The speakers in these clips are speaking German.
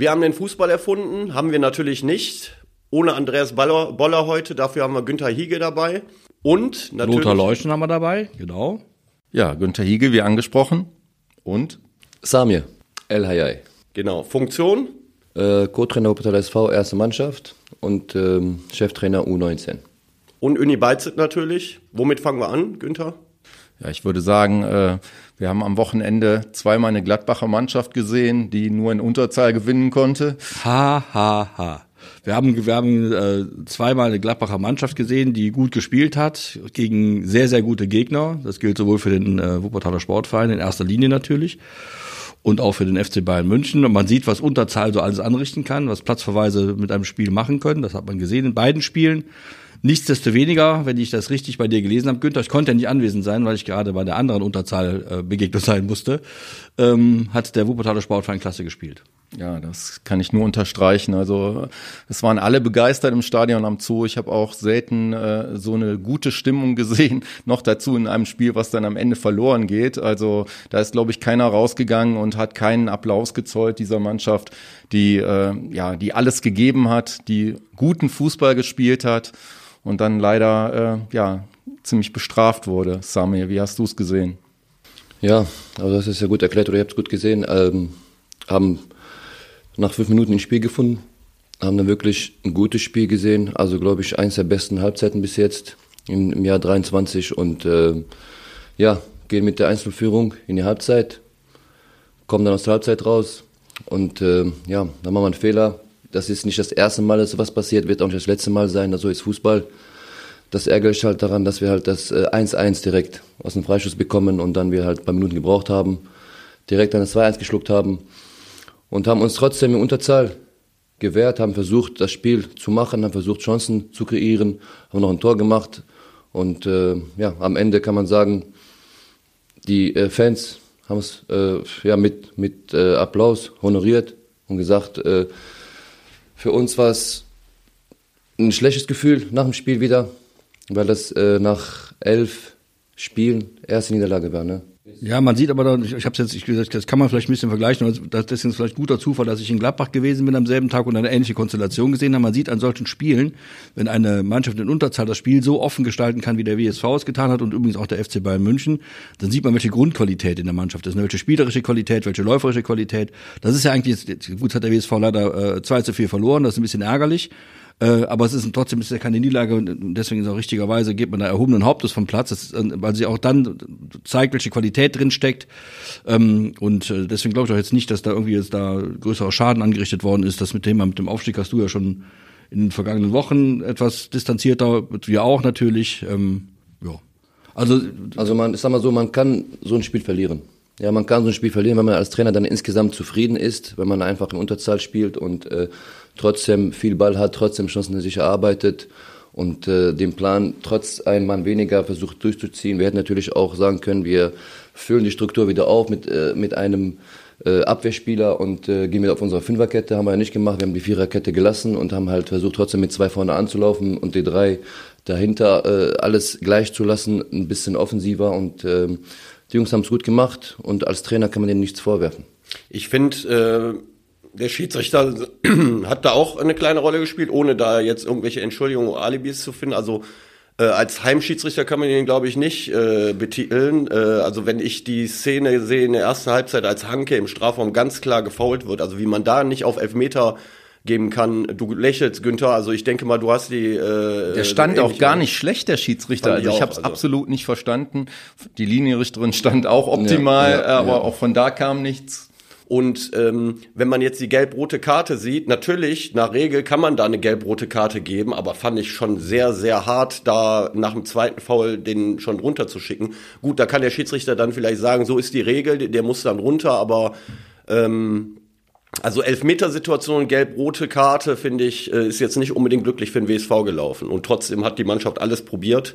Wir haben den Fußball erfunden, haben wir natürlich nicht. Ohne Andreas Boller, Boller heute, dafür haben wir Günther Hiege dabei. Und natürlich. Lothar Leuschen haben wir dabei, genau. Ja, Günther Hiege, wie angesprochen. Und? Samir, El Hayai. Genau. Funktion? Äh, Co-Trainer Wuppertal SV, erste Mannschaft und ähm, Cheftrainer U19. Und Uni Beizet natürlich. Womit fangen wir an, Günther? Ja, ich würde sagen, äh, wir haben am Wochenende zweimal eine Gladbacher Mannschaft gesehen, die nur in Unterzahl gewinnen konnte. Ha, ha, ha. Wir haben, wir haben äh, zweimal eine Gladbacher Mannschaft gesehen, die gut gespielt hat, gegen sehr, sehr gute Gegner. Das gilt sowohl für den äh, Wuppertaler Sportverein in erster Linie natürlich und auch für den FC Bayern München. Und man sieht, was Unterzahl so alles anrichten kann, was Platzverweise mit einem Spiel machen können. Das hat man gesehen in beiden Spielen. Nichtsdestoweniger, wenn ich das richtig bei dir gelesen habe, Günther, ich konnte ja nicht anwesend sein, weil ich gerade bei der anderen Unterzahl äh, begegnet sein musste, ähm, hat der Wuppertaler Sportverein klasse gespielt. Ja, das kann ich nur unterstreichen. Also es waren alle begeistert im Stadion am Zoo. Ich habe auch selten äh, so eine gute Stimmung gesehen. Noch dazu in einem Spiel, was dann am Ende verloren geht. Also da ist, glaube ich, keiner rausgegangen und hat keinen Applaus gezollt dieser Mannschaft, die äh, ja, die alles gegeben hat, die guten Fußball gespielt hat und dann leider äh, ja ziemlich bestraft wurde. Samir, wie hast du es gesehen? Ja, also das ist ja gut erklärt oder ihr habt es gut gesehen. Ähm, haben nach fünf Minuten ein Spiel gefunden, haben dann wirklich ein gutes Spiel gesehen. Also glaube ich eins der besten Halbzeiten bis jetzt im, im Jahr 23 und äh, ja gehen mit der Einzelführung in die Halbzeit, kommen dann aus der Halbzeit raus und äh, ja dann machen wir einen Fehler das ist nicht das erste Mal, dass sowas passiert, wird auch nicht das letzte Mal sein. So ist Fußball. Das ärgert halt daran, dass wir halt das 1-1 äh, direkt aus dem Freischuss bekommen und dann wir halt ein paar Minuten gebraucht haben, direkt dann das 2-1 geschluckt haben und haben uns trotzdem in Unterzahl gewehrt, haben versucht, das Spiel zu machen, haben versucht, Chancen zu kreieren, haben noch ein Tor gemacht und äh, ja, am Ende kann man sagen, die äh, Fans haben es äh, ja, mit, mit äh, Applaus honoriert und gesagt, äh, für uns war es ein schlechtes Gefühl nach dem Spiel wieder, weil das äh, nach elf Spielen erste Niederlage war. Ne? Ja, man sieht aber, da, ich, ich habe jetzt ich gesagt, das kann man vielleicht ein bisschen vergleichen. Also das, das ist vielleicht guter Zufall, dass ich in Gladbach gewesen bin am selben Tag und eine ähnliche Konstellation gesehen habe. Man sieht an solchen Spielen, wenn eine Mannschaft in Unterzahl das Spiel so offen gestalten kann, wie der WSV es getan hat und übrigens auch der FC Bayern München, dann sieht man, welche Grundqualität in der Mannschaft ist, ne? welche spielerische Qualität, welche läuferische Qualität. Das ist ja eigentlich, gut, hat der WSV leider äh, 2 zu 4 verloren, das ist ein bisschen ärgerlich. Äh, aber es ist trotzdem ist ja keine Niederlage und deswegen ist auch richtigerweise geht man da erhobenen Hauptes vom Platz, ist, äh, weil sie auch dann zeigt, welche Qualität drin steckt. Ähm, und äh, deswegen glaube ich auch jetzt nicht, dass da irgendwie jetzt da größerer Schaden angerichtet worden ist. Das mit dem mit dem Aufstieg hast du ja schon in den vergangenen Wochen etwas distanzierter, wir auch natürlich. Ähm, ja. Also, also man, ich sag mal so, man kann so ein Spiel verlieren. Ja, man kann so ein Spiel verlieren, wenn man als Trainer dann insgesamt zufrieden ist, wenn man einfach in Unterzahl spielt und äh, trotzdem viel Ball hat, trotzdem Chancen sich erarbeitet und äh, den Plan trotz ein Mann weniger versucht durchzuziehen. Wir hätten natürlich auch sagen können, wir füllen die Struktur wieder auf mit, äh, mit einem äh, Abwehrspieler und äh, gehen wieder auf unsere Fünferkette. Haben wir nicht gemacht. Wir haben die Viererkette gelassen und haben halt versucht, trotzdem mit zwei vorne anzulaufen und die drei dahinter äh, alles gleich zu lassen, ein bisschen offensiver und äh, die Jungs haben es gut gemacht und als Trainer kann man denen nichts vorwerfen. Ich finde, äh, der Schiedsrichter hat da auch eine kleine Rolle gespielt, ohne da jetzt irgendwelche Entschuldigungen oder Alibis zu finden. Also äh, als Heimschiedsrichter kann man ihn, glaube ich, nicht äh, betiteln. Äh, also wenn ich die Szene sehe in der ersten Halbzeit, als Hanke im Strafraum ganz klar gefault wird, also wie man da nicht auf Elfmeter geben kann. Du lächelst, Günther. Also ich denke mal, du hast die. Äh, der stand auch gar nicht schlecht, der Schiedsrichter. Also ich, ich habe es also. absolut nicht verstanden. Die Linienrichterin stand auch optimal, ja, ja, aber ja. auch von da kam nichts. Und ähm, wenn man jetzt die gelb-rote Karte sieht, natürlich, nach Regel kann man da eine gelb-rote Karte geben, aber fand ich schon sehr, sehr hart, da nach dem zweiten Foul den schon runterzuschicken. Gut, da kann der Schiedsrichter dann vielleicht sagen, so ist die Regel, der muss dann runter, aber ähm, also Elfmetersituation, gelb-rote Karte, finde ich, äh, ist jetzt nicht unbedingt glücklich für den WSV gelaufen. Und trotzdem hat die Mannschaft alles probiert.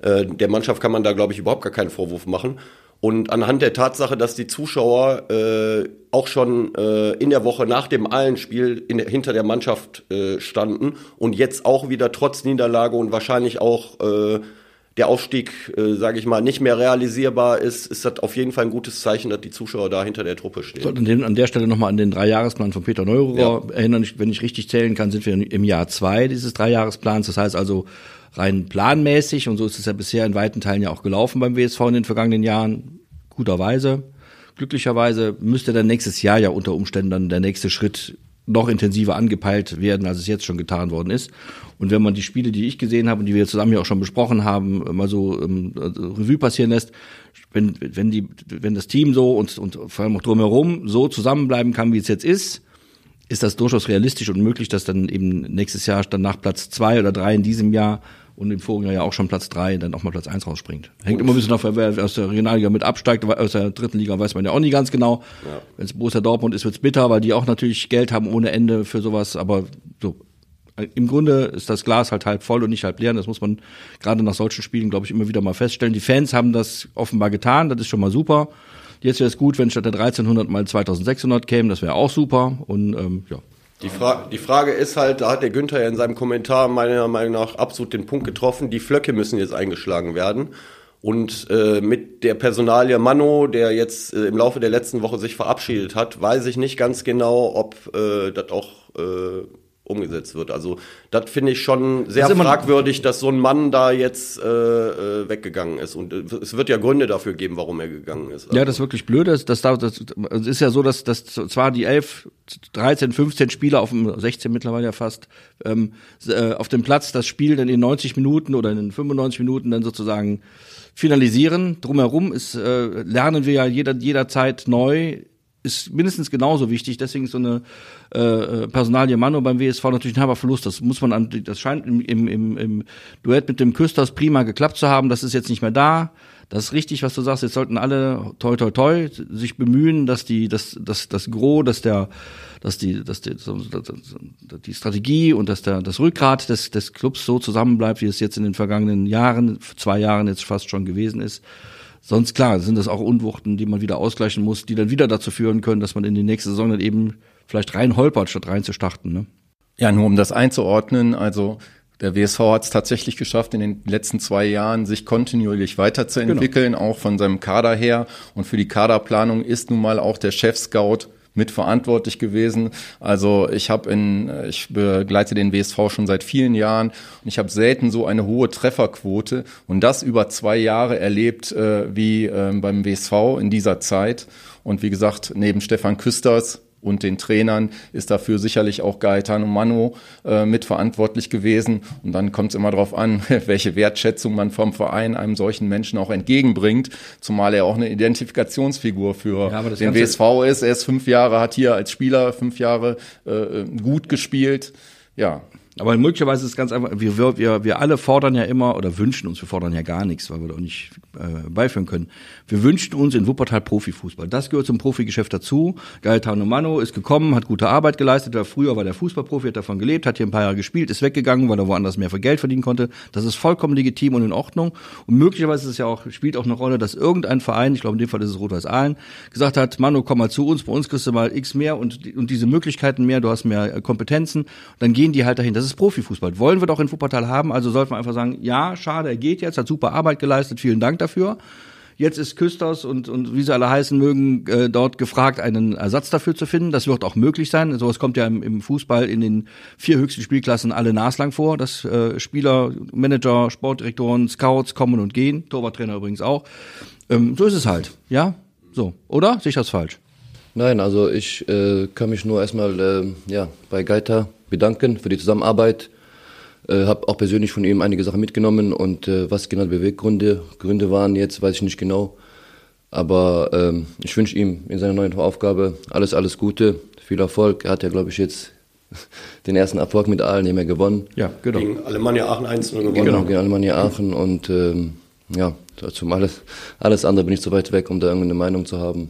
Äh, der Mannschaft kann man da, glaube ich, überhaupt gar keinen Vorwurf machen. Und anhand der Tatsache, dass die Zuschauer äh, auch schon äh, in der Woche nach dem Allenspiel in, hinter der Mannschaft äh, standen und jetzt auch wieder trotz Niederlage und wahrscheinlich auch äh, der Aufstieg, äh, sage ich mal, nicht mehr realisierbar ist, ist das auf jeden Fall ein gutes Zeichen, dass die Zuschauer da hinter der Truppe stehen. Sollten den, an der Stelle nochmal an den Dreijahresplan von Peter Neururer ja. erinnern. Wenn ich richtig zählen kann, sind wir im Jahr zwei dieses Dreijahresplans. Das heißt also rein planmäßig, und so ist es ja bisher in weiten Teilen ja auch gelaufen beim WSV in den vergangenen Jahren, guterweise. Glücklicherweise müsste dann nächstes Jahr ja unter Umständen dann der nächste Schritt noch intensiver angepeilt werden, als es jetzt schon getan worden ist. Und wenn man die Spiele, die ich gesehen habe und die wir zusammen ja auch schon besprochen haben, mal so ähm, Revue passieren lässt, wenn, wenn, die, wenn das Team so und, und vor allem auch drumherum so zusammenbleiben kann, wie es jetzt ist, ist das durchaus realistisch und möglich, dass dann eben nächstes Jahr dann nach Platz zwei oder drei in diesem Jahr und im vorigen Jahr auch schon Platz drei dann auch mal Platz eins rausspringt. Hängt immer ein bisschen davon, wer aus der Regionalliga mit absteigt, aus der dritten Liga weiß man ja auch nicht ganz genau. Ja. Wenn es Borussia Dortmund ist, wird's bitter, weil die auch natürlich Geld haben ohne Ende für sowas, aber so im Grunde ist das Glas halt halb voll und nicht halb leer. Das muss man gerade nach solchen Spielen, glaube ich, immer wieder mal feststellen. Die Fans haben das offenbar getan, das ist schon mal super. Jetzt wäre es gut, wenn statt der 1300 mal 2600 kämen, das wäre auch super. Und ähm, ja, die, Fra die Frage ist halt, da hat der Günther ja in seinem Kommentar meiner Meinung nach absolut den Punkt getroffen, die Flöcke müssen jetzt eingeschlagen werden. Und äh, mit der Personalie Mano, der jetzt äh, im Laufe der letzten Woche sich verabschiedet hat, weiß ich nicht ganz genau, ob äh, das auch äh, umgesetzt wird. Also das finde ich schon sehr das fragwürdig, dass so ein Mann da jetzt äh, äh, weggegangen ist. Und äh, es wird ja Gründe dafür geben, warum er gegangen ist. Also. Ja, das ist wirklich blöd. Das, das, das, das ist ja so, dass, dass zwar die 11, 13, 15 Spieler auf dem 16 mittlerweile ja fast ähm, äh, auf dem Platz das Spiel dann in 90 Minuten oder in 95 Minuten dann sozusagen finalisieren. Drumherum ist, äh, lernen wir ja jeder, jederzeit neu ist mindestens genauso wichtig. Deswegen ist so eine äh, äh Personalie Mano beim WSV natürlich ein halber Verlust. Das muss man an, das scheint im, im, im, Duett mit dem Küsters prima geklappt zu haben. Das ist jetzt nicht mehr da. Das ist richtig, was du sagst. Jetzt sollten alle toi toi toi sich bemühen, dass die, dass, dass das Gros, dass der, dass die, dass die, die Strategie und dass der, das Rückgrat des, des Clubs so zusammenbleibt, wie es jetzt in den vergangenen Jahren, zwei Jahren jetzt fast schon gewesen ist. Sonst klar, sind das auch Unwuchten, die man wieder ausgleichen muss, die dann wieder dazu führen können, dass man in die nächste Saison dann eben vielleicht rein holpert, statt rein zu starten. Ne? Ja, nur um das einzuordnen, also der WSV hat es tatsächlich geschafft, in den letzten zwei Jahren sich kontinuierlich weiterzuentwickeln, genau. auch von seinem Kader her. Und für die Kaderplanung ist nun mal auch der Chef-Scout mitverantwortlich gewesen. Also ich habe in, ich begleite den WSV schon seit vielen Jahren und ich habe selten so eine hohe Trefferquote und das über zwei Jahre erlebt äh, wie äh, beim WSV in dieser Zeit. Und wie gesagt, neben Stefan Küsters und den Trainern ist dafür sicherlich auch Gaetano Mano äh, mitverantwortlich gewesen. Und dann kommt es immer darauf an, welche Wertschätzung man vom Verein einem solchen Menschen auch entgegenbringt, zumal er auch eine Identifikationsfigur für ja, den WSV ist. Er ist fünf Jahre, hat hier als Spieler fünf Jahre äh, gut gespielt. Ja, aber möglicherweise ist es ganz einfach, wir, wir, wir alle fordern ja immer oder wünschen uns, wir fordern ja gar nichts, weil wir da auch nicht äh, beiführen können. Wir wünschen uns in Wuppertal Profifußball. Das gehört zum Profigeschäft dazu. Gaetano Mano ist gekommen, hat gute Arbeit geleistet. War früher war der Fußballprofi, hat davon gelebt, hat hier ein paar Jahre gespielt, ist weggegangen, weil er woanders mehr für Geld verdienen konnte. Das ist vollkommen legitim und in Ordnung. Und möglicherweise ist es ja auch, spielt auch eine Rolle, dass irgendein Verein, ich glaube in dem Fall ist es Rot-Weiß Aalen, gesagt hat, Mano, komm mal zu uns, bei uns kriegst du mal X mehr und, und diese Möglichkeiten mehr, du hast mehr Kompetenzen. Dann gehen die halt dahin. Das ist Profifußball. Wollen wir doch in Wuppertal haben. Also sollte man einfach sagen, ja, schade, er geht jetzt, hat super Arbeit geleistet, vielen Dank dafür. Jetzt ist Küsters und, und wie sie alle heißen mögen, äh, dort gefragt, einen Ersatz dafür zu finden. Das wird auch möglich sein. Sowas kommt ja im, im Fußball in den vier höchsten Spielklassen alle naslang vor, dass äh, Spieler, Manager, Sportdirektoren, Scouts kommen und gehen. Torwarttrainer übrigens auch. Ähm, so ist es halt, ja? So, oder? Ich das falsch? Nein, also ich äh, kann mich nur erstmal äh, ja, bei Geiter bedanken für die Zusammenarbeit. Äh, habe auch persönlich von ihm einige Sachen mitgenommen und äh, was genau die Beweggründe Gründe waren jetzt, weiß ich nicht genau. Aber ähm, ich wünsche ihm in seiner neuen Aufgabe alles, alles Gute, viel Erfolg. Er hat ja, glaube ich, jetzt den ersten Erfolg mit allen nicht mehr gewonnen. Ja, genau. Gegen Alemannia Aachen 1 gewonnen. Genau, gegen Alemannia Aachen und ähm, ja, dazu alles, alles andere bin ich zu weit weg, um da irgendeine Meinung zu haben.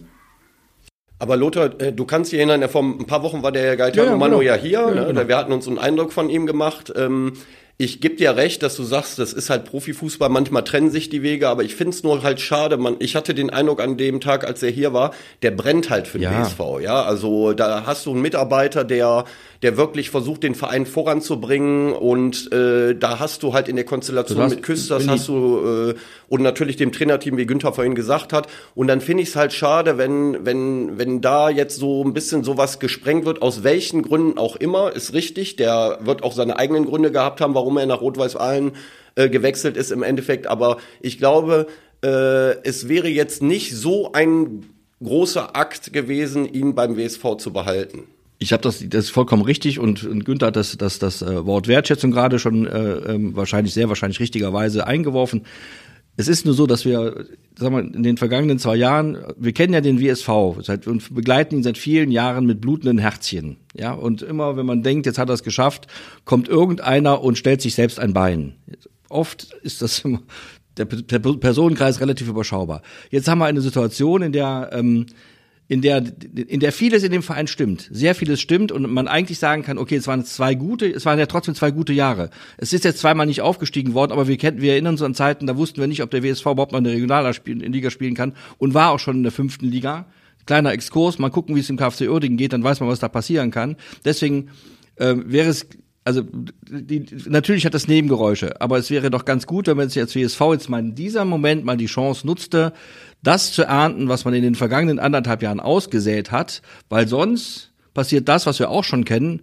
Aber Lothar, äh, du kannst dich erinnern, vor ein paar Wochen war der Gaetano ja, ja, Mano genau. ja hier. Ja, ne? genau. Wir hatten uns einen Eindruck von ihm gemacht. Ähm, ich gebe dir recht, dass du sagst, das ist halt Profifußball, manchmal trennen sich die Wege, aber ich finde es nur halt schade, man, ich hatte den Eindruck an dem Tag, als er hier war, der brennt halt für den Ja. BSV, ja, also da hast du einen Mitarbeiter, der, der wirklich versucht, den Verein voranzubringen und äh, da hast du halt in der Konstellation hast- mit Küsters hast du äh, und natürlich dem Trainerteam, wie Günther vorhin gesagt hat. Und dann finde ich es halt schade, wenn, wenn, wenn da jetzt so ein bisschen sowas gesprengt wird, aus welchen Gründen auch immer, ist richtig, der wird auch seine eigenen Gründe gehabt haben, warum er nach Rot-Weiß-Aalen äh, gewechselt ist im Endeffekt, aber ich glaube, äh, es wäre jetzt nicht so ein großer Akt gewesen, ihn beim WSV zu behalten. Ich habe das, das ist vollkommen richtig und, und Günther hat das, das, das äh, Wort Wertschätzung gerade schon äh, ähm, wahrscheinlich sehr wahrscheinlich richtigerweise eingeworfen. Es ist nur so, dass wir, sagen wir, in den vergangenen zwei Jahren, wir kennen ja den WSV seit, und begleiten ihn seit vielen Jahren mit blutenden Herzchen. Ja, und immer, wenn man denkt, jetzt hat er es geschafft, kommt irgendeiner und stellt sich selbst ein Bein. Oft ist das immer, der, der Personenkreis relativ überschaubar. Jetzt haben wir eine Situation, in der ähm, in der, in der vieles in dem Verein stimmt. Sehr vieles stimmt und man eigentlich sagen kann, okay, es waren zwei gute, es waren ja trotzdem zwei gute Jahre. Es ist jetzt zweimal nicht aufgestiegen worden, aber wir kennen, wir erinnern uns an Zeiten, da wussten wir nicht, ob der WSV überhaupt noch in der Regionalliga spielen kann und war auch schon in der fünften Liga. Kleiner Exkurs, mal gucken, wie es im KfC Uerdingen geht, dann weiß man, was da passieren kann. Deswegen äh, wäre es also die, natürlich hat das Nebengeräusche, aber es wäre doch ganz gut, wenn man jetzt als WSV jetzt mal in diesem Moment mal die Chance nutzte, das zu ernten, was man in den vergangenen anderthalb Jahren ausgesät hat, weil sonst passiert das, was wir auch schon kennen.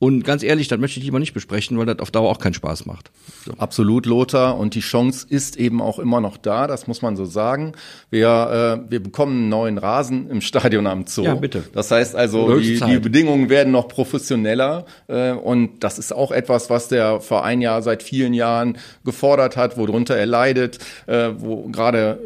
Und ganz ehrlich, das möchte ich lieber nicht besprechen, weil das auf Dauer auch keinen Spaß macht. So. Absolut, Lothar. Und die Chance ist eben auch immer noch da, das muss man so sagen. Wir, äh, wir bekommen einen neuen Rasen im Stadion am Zoo. Ja, bitte. Das heißt also, die, die Bedingungen werden noch professioneller. Äh, und das ist auch etwas, was der Verein ja seit vielen Jahren gefordert hat, worunter er leidet, äh, wo gerade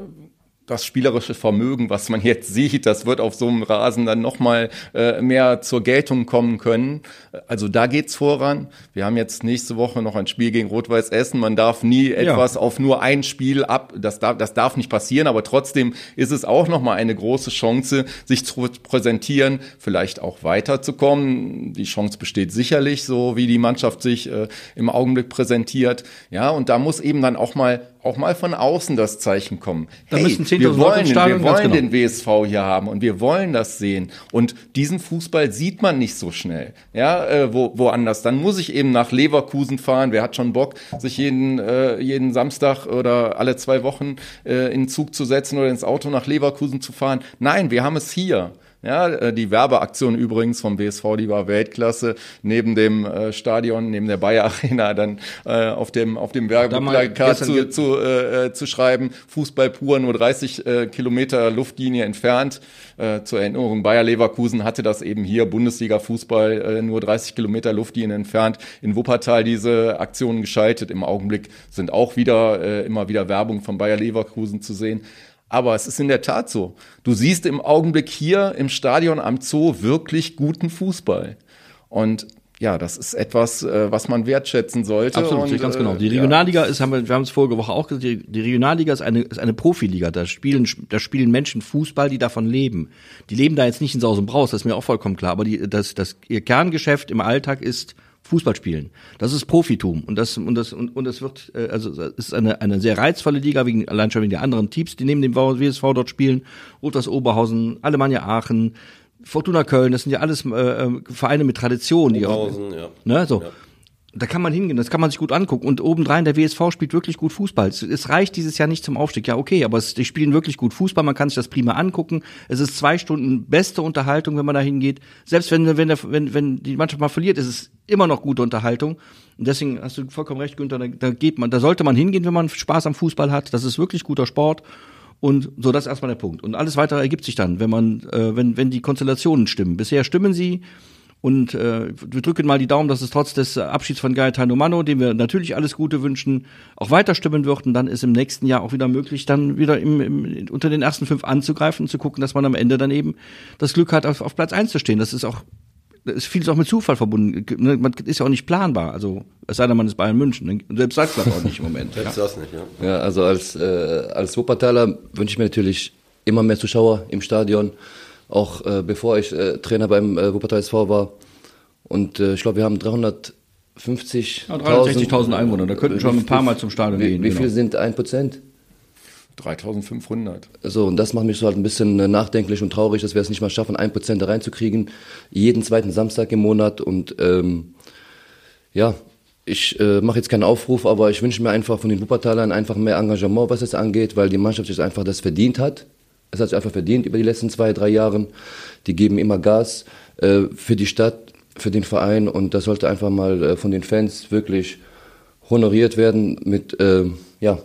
das spielerische Vermögen, was man jetzt sieht, das wird auf so einem Rasen dann nochmal äh, mehr zur Geltung kommen können. Also da geht's voran. Wir haben jetzt nächste Woche noch ein Spiel gegen Rot-Weiß Essen. Man darf nie etwas auf nur ein Spiel ab. Das darf, das darf nicht passieren, aber trotzdem ist es auch nochmal eine große Chance, sich zu präsentieren, vielleicht auch weiterzukommen. Die Chance besteht sicherlich, so wie die Mannschaft sich äh, im Augenblick präsentiert. Ja, und da muss eben dann auch mal auch mal von außen das Zeichen kommen. Da müssen 10.000 wir wollen, ins Stadion, wir wollen genau. den WSV hier haben und wir wollen das sehen. Und diesen Fußball sieht man nicht so schnell, ja, äh, wo, woanders. Dann muss ich eben nach Leverkusen fahren. Wer hat schon Bock, sich jeden, äh, jeden Samstag oder alle zwei Wochen äh, in den Zug zu setzen oder ins Auto nach Leverkusen zu fahren? Nein, wir haben es hier. Ja, äh, die Werbeaktion übrigens vom BSV, die war Weltklasse. Neben dem äh, Stadion, neben der Bayer Arena, dann äh, auf dem auf dem Werbeplakat zu, zu, äh, äh, zu schreiben, Fußball pur, nur 30 äh, Kilometer Luftlinie entfernt. Äh, zur Erinnerung, Bayer Leverkusen hatte das eben hier, Bundesliga-Fußball, äh, nur 30 Kilometer Luftlinie entfernt. In Wuppertal diese Aktionen geschaltet. Im Augenblick sind auch wieder äh, immer wieder Werbung von Bayer Leverkusen zu sehen. Aber es ist in der Tat so. Du siehst im Augenblick hier im Stadion am Zoo wirklich guten Fußball. Und ja, das ist etwas, äh, was man wertschätzen sollte. Absolut, und, ganz äh, genau. Die ja. Regionalliga ist, haben wir, wir haben es vorige Woche auch gesagt, die, die Regionalliga ist eine, ist eine Profiliga. Da spielen, da spielen Menschen Fußball, die davon leben. Die leben da jetzt nicht in Saus und Braus, das ist mir auch vollkommen klar. Aber die, das, das, ihr Kerngeschäft im Alltag ist Fußball spielen. Das ist Profitum. Und das, und das, und, und es wird, äh, also, es ist eine, eine sehr reizvolle Liga, wegen, allein schon wegen der anderen Teams, die neben dem WSV dort spielen. Rot-Weiß Oberhausen, Alemannia Aachen, Fortuna Köln, das sind ja alles äh, äh, Vereine mit Tradition, die auch, Oberhausen, ja. Ne, so. Da kann man hingehen, das kann man sich gut angucken. Und obendrein, der WSV spielt wirklich gut Fußball. Es, reicht dieses Jahr nicht zum Aufstieg. Ja, okay, aber es, die spielen wirklich gut Fußball. Man kann sich das prima angucken. Es ist zwei Stunden beste Unterhaltung, wenn man da hingeht. Selbst wenn, wenn, der, wenn, wenn die Mannschaft mal verliert, ist es immer noch gute Unterhaltung. Und deswegen hast du vollkommen recht, Günther, da, da geht man, da sollte man hingehen, wenn man Spaß am Fußball hat. Das ist wirklich guter Sport. Und so, das ist erstmal der Punkt. Und alles weitere ergibt sich dann, wenn man, äh, wenn, wenn die Konstellationen stimmen. Bisher stimmen sie. Und äh, wir drücken mal die Daumen, dass es trotz des Abschieds von Gaetano Mano, dem wir natürlich alles Gute wünschen, auch weiter stimmen wird. Und dann ist im nächsten Jahr auch wieder möglich, dann wieder im, im, unter den ersten fünf anzugreifen und zu gucken, dass man am Ende dann eben das Glück hat, auf, auf Platz eins zu stehen. Das ist auch, das ist vieles auch mit Zufall verbunden. Ne, Man ist ja auch nicht planbar. Also es sei denn, man ist Bayern München. ne? Selbst sagt das auch nicht im Moment. ja. Jetzt das nicht, ja. Ja, also als, äh, als Wuppertaler wünsche ich mir natürlich immer mehr Zuschauer im Stadion, auch äh, bevor ich äh, Trainer beim äh, Wuppertal SV war. Und äh, ich glaube, wir haben 50.000 Ja, 360.000 Einwohner, da könnten schon ein paar Mal zum Stadion wie, gehen. Wie genau. viel sind ein Prozent? 3500. So, und das macht mich so halt ein bisschen äh, nachdenklich und traurig, dass wir es nicht mal schaffen, ein Prozent da reinzukriegen. Jeden zweiten Samstag im Monat. Und ähm, ja, ich äh, mache jetzt keinen Aufruf, aber ich wünsche mir einfach von den Wuppertalern einfach mehr Engagement, was es angeht, weil die Mannschaft sich einfach das verdient hat. Es hat sich einfach verdient über die letzten zwei, drei Jahre. Die geben immer Gas äh, für die Stadt, für den Verein und das sollte einfach mal äh, von den Fans wirklich honoriert werden mit, äh, ja,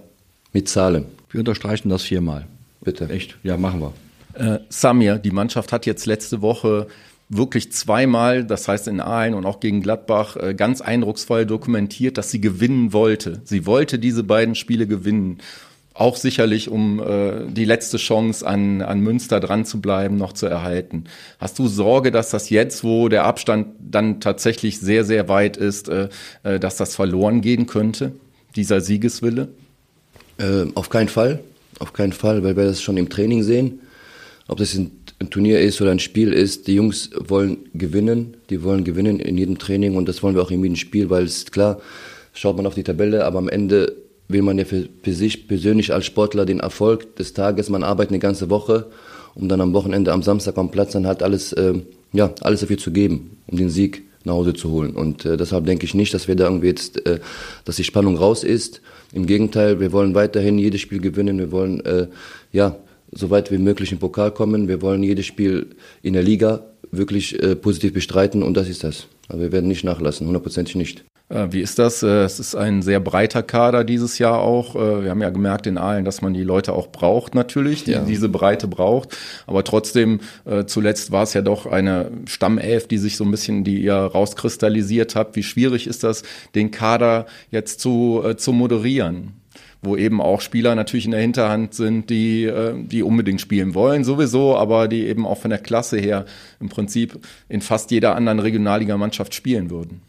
mit Zahlen. Wir unterstreichen das viermal. Bitte. Echt? Ja, machen wir. Äh, Samir, die Mannschaft hat jetzt letzte Woche wirklich zweimal, das heißt in Aalen und auch gegen Gladbach, äh, ganz eindrucksvoll dokumentiert, dass sie gewinnen wollte. Sie wollte diese beiden Spiele gewinnen. Auch sicherlich, um äh, die letzte Chance an, an Münster dran zu bleiben, noch zu erhalten. Hast du Sorge, dass das jetzt, wo der Abstand dann tatsächlich sehr, sehr weit ist, äh, äh, dass das verloren gehen könnte, dieser Siegeswille? Äh, auf keinen Fall. Auf keinen Fall, weil wir das schon im Training sehen. Ob das ein, ein Turnier ist oder ein Spiel ist, die Jungs wollen gewinnen. Die wollen gewinnen in jedem Training und das wollen wir auch in jedem Spiel, weil es klar, schaut man auf die Tabelle, aber am Ende will man ja für, für sich persönlich als Sportler den Erfolg des Tages. Man arbeitet eine ganze Woche, um dann am Wochenende, am Samstag am Platz dann halt alles, äh, ja, alles dafür zu geben, um den Sieg nach Hause zu holen. Und äh, deshalb denke ich nicht, dass wir da irgendwie jetzt, äh, dass die Spannung raus ist. Im Gegenteil, wir wollen weiterhin jedes Spiel gewinnen. Wir wollen, äh, ja, so weit wie möglich im Pokal kommen. Wir wollen jedes Spiel in der Liga wirklich äh, positiv bestreiten und das ist das. Aber wir werden nicht nachlassen, hundertprozentig nicht. Äh, Wie ist das? Äh, Es ist ein sehr breiter Kader dieses Jahr auch. Äh, Wir haben ja gemerkt in Aalen, dass man die Leute auch braucht natürlich, die Ja. diese Breite braucht. Aber trotzdem, zuletzt war es ja doch eine Stammelf, die sich so ein bisschen, die ihr rauskristallisiert habt. Wie schwierig ist das, den Kader jetzt zu, zu moderieren? Wo eben auch Spieler natürlich in der Hinterhand sind, die, die unbedingt spielen wollen, sowieso, aber die eben auch von der Klasse her im Prinzip in fast jeder anderen Regionalligamannschaft spielen würden.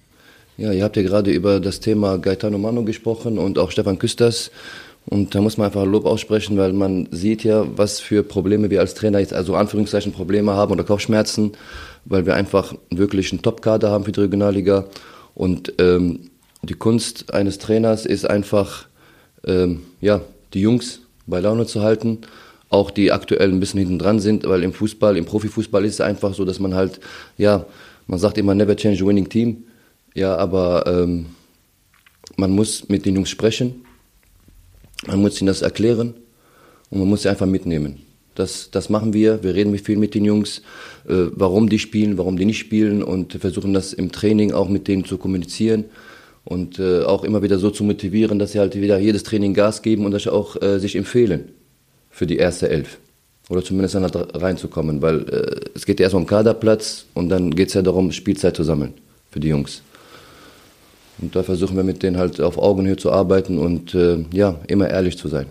Ja, ihr habt ja gerade über das Thema Gaetano Mano gesprochen und auch Stefan Küsters. Und da muss man einfach Lob aussprechen, weil man sieht ja, was für Probleme wir als Trainer jetzt, also Anführungszeichen Probleme haben oder Kopfschmerzen, weil wir einfach wirklich einen Top-Kader haben für die Regionalliga. Und ähm, die Kunst eines Trainers ist einfach, ähm, ja, die Jungs bei Laune zu halten, auch die aktuell ein bisschen hinten dran sind, weil im Fußball, im Profifußball ist es einfach so, dass man halt, ja, man sagt immer never change a winning team. Ja, aber ähm, man muss mit den Jungs sprechen, man muss ihnen das erklären und man muss sie einfach mitnehmen. Das, das machen wir. Wir reden viel mit den Jungs, äh, warum die spielen, warum die nicht spielen und versuchen das im Training auch mit denen zu kommunizieren und äh, auch immer wieder so zu motivieren, dass sie halt wieder jedes Training Gas geben und dass sie auch äh, sich empfehlen für die erste Elf. Oder zumindest dann halt reinzukommen, weil äh, es geht ja erstmal um Kaderplatz und dann geht es ja darum, Spielzeit zu sammeln für die Jungs. Und da versuchen wir mit denen halt auf Augenhöhe zu arbeiten und äh, ja, immer ehrlich zu sein.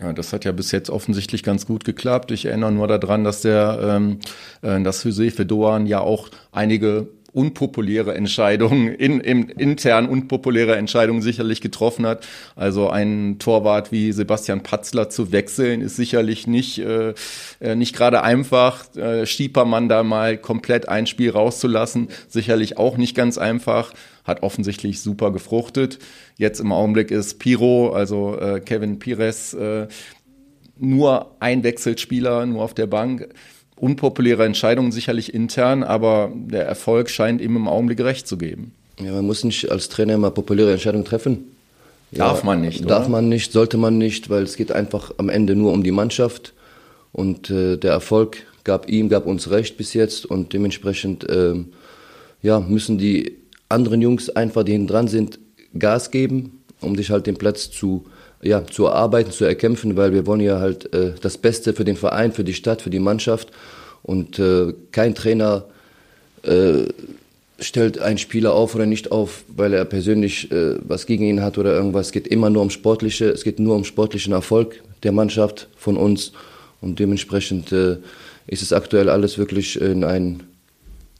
Ja, das hat ja bis jetzt offensichtlich ganz gut geklappt. Ich erinnere nur daran, dass der, ähm, äh, dass Josefe Doan ja auch einige unpopuläre Entscheidungen, in, in, intern unpopuläre Entscheidungen sicherlich getroffen hat. Also ein Torwart wie Sebastian Patzler zu wechseln, ist sicherlich nicht, äh, äh, nicht gerade einfach. Äh, Stiepermann da mal komplett ein Spiel rauszulassen, sicherlich auch nicht ganz einfach. Hat offensichtlich super gefruchtet. Jetzt im Augenblick ist Piro, also äh, Kevin Pires, äh, nur ein Wechselspieler, nur auf der Bank unpopuläre Entscheidungen sicherlich intern, aber der Erfolg scheint ihm im Augenblick recht zu geben. Ja, man muss nicht als Trainer immer populäre Entscheidungen treffen. Darf man nicht, Darf oder? man nicht, sollte man nicht, weil es geht einfach am Ende nur um die Mannschaft. Und äh, der Erfolg gab ihm, gab uns recht bis jetzt. Und dementsprechend ähm, ja, müssen die anderen Jungs einfach, die hinten dran sind, Gas geben, um sich halt den Platz zu, ja, zu erarbeiten, zu erkämpfen, weil wir wollen ja halt äh, das Beste für den Verein, für die Stadt, für die Mannschaft. Und äh, kein Trainer äh, stellt einen Spieler auf oder nicht auf, weil er persönlich äh, was gegen ihn hat oder irgendwas. Es geht immer nur um sportliche, es geht nur um sportlichen Erfolg der Mannschaft von uns und dementsprechend äh, ist es aktuell alles wirklich in ein,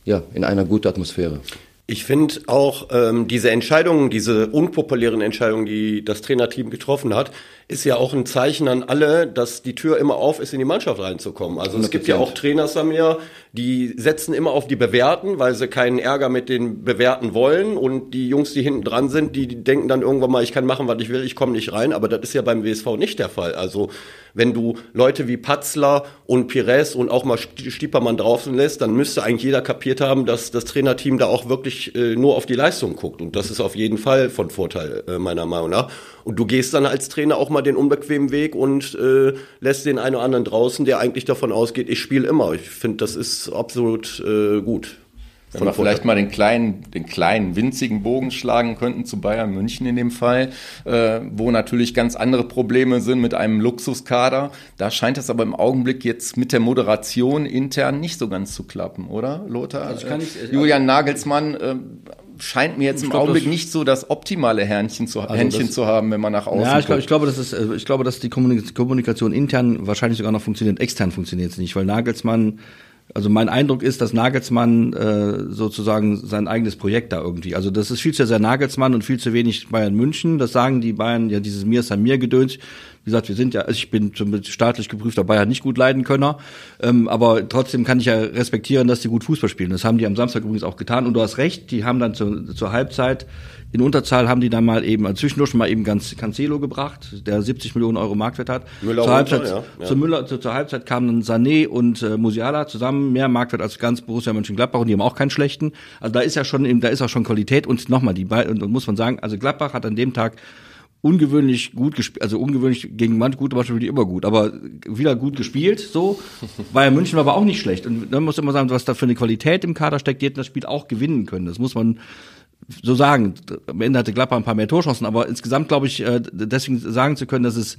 ja, in einer guten Atmosphäre. Ich finde auch ähm, diese Entscheidungen, diese unpopulären Entscheidungen, die das Trainerteam getroffen hat, ist ja auch ein Zeichen an alle, dass die Tür immer auf ist, in die Mannschaft reinzukommen. Also es gibt ja auch Trainer, Samir, die setzen immer auf die Bewerten, weil sie keinen Ärger mit den Bewerten wollen. Und die Jungs, die hinten dran sind, die, die denken dann irgendwann mal, ich kann machen, was ich will, ich komme nicht rein. Aber das ist ja beim WSV nicht der Fall. Also wenn du Leute wie Patzler und Pires und auch mal Stiepermann draußen lässt, dann müsste eigentlich jeder kapiert haben, dass das Trainerteam da auch wirklich äh, nur auf die Leistung guckt. Und das ist auf jeden Fall von Vorteil, äh, meiner Meinung nach. Und du gehst dann als Trainer auch mal den unbequemen Weg und äh, lässt den einen oder anderen draußen, der eigentlich davon ausgeht, ich spiele immer. Ich finde, das ist absolut äh, gut. Wenn wir vielleicht mal den kleinen, den kleinen, winzigen Bogen schlagen könnten zu Bayern München in dem Fall, äh, wo natürlich ganz andere Probleme sind mit einem Luxuskader. Da scheint es aber im Augenblick jetzt mit der Moderation intern nicht so ganz zu klappen, oder, Lothar? Also kann ich, äh, Julian Nagelsmann äh, scheint mir jetzt im glaub, Augenblick nicht so das optimale Händchen zu, also Händchen das, zu haben, wenn man nach außen Ja, ich, glaub, ich glaube, das ist, äh, ich glaube, dass die Kommunikation intern wahrscheinlich sogar noch funktioniert, extern funktioniert es nicht, weil Nagelsmann also mein Eindruck ist, dass Nagelsmann äh, sozusagen sein eigenes Projekt da irgendwie. Also das ist viel zu sehr Nagelsmann und viel zu wenig Bayern München. Das sagen die Bayern ja dieses Mir ist mir gedöns. Wie gesagt, wir sind ja, also ich bin zum staatlich geprüfter Bayern nicht gut leiden können, ähm, aber trotzdem kann ich ja respektieren, dass die gut Fußball spielen. Das haben die am Samstag übrigens auch getan. Und du hast recht, die haben dann zu, zur Halbzeit in Unterzahl haben die dann mal eben, also zwischendurch mal eben ganz Cancelo gebracht, der 70 Millionen Euro Marktwert hat. Müller zur, Halbzeit, runter, ja, ja. Zur, Müller, zur, zur Halbzeit kamen dann Sané und äh, Musiala zusammen, mehr Marktwert als ganz Borussia Mönchengladbach und die haben auch keinen schlechten. Also da ist ja schon, da ist auch schon Qualität und nochmal, die beiden, und muss man sagen, also Gladbach hat an dem Tag ungewöhnlich gut gespielt, also ungewöhnlich gegen Mann, gute Mannschaft die immer gut, aber wieder gut gespielt, so. Bayern München war aber auch nicht schlecht. Und dann muss man sagen, was da für eine Qualität im Kader steckt, die hätten das Spiel auch gewinnen können. Das muss man so sagen, am Ende hatte Gladbach ein paar mehr Torchancen, aber insgesamt glaube ich, äh, deswegen sagen zu können, dass es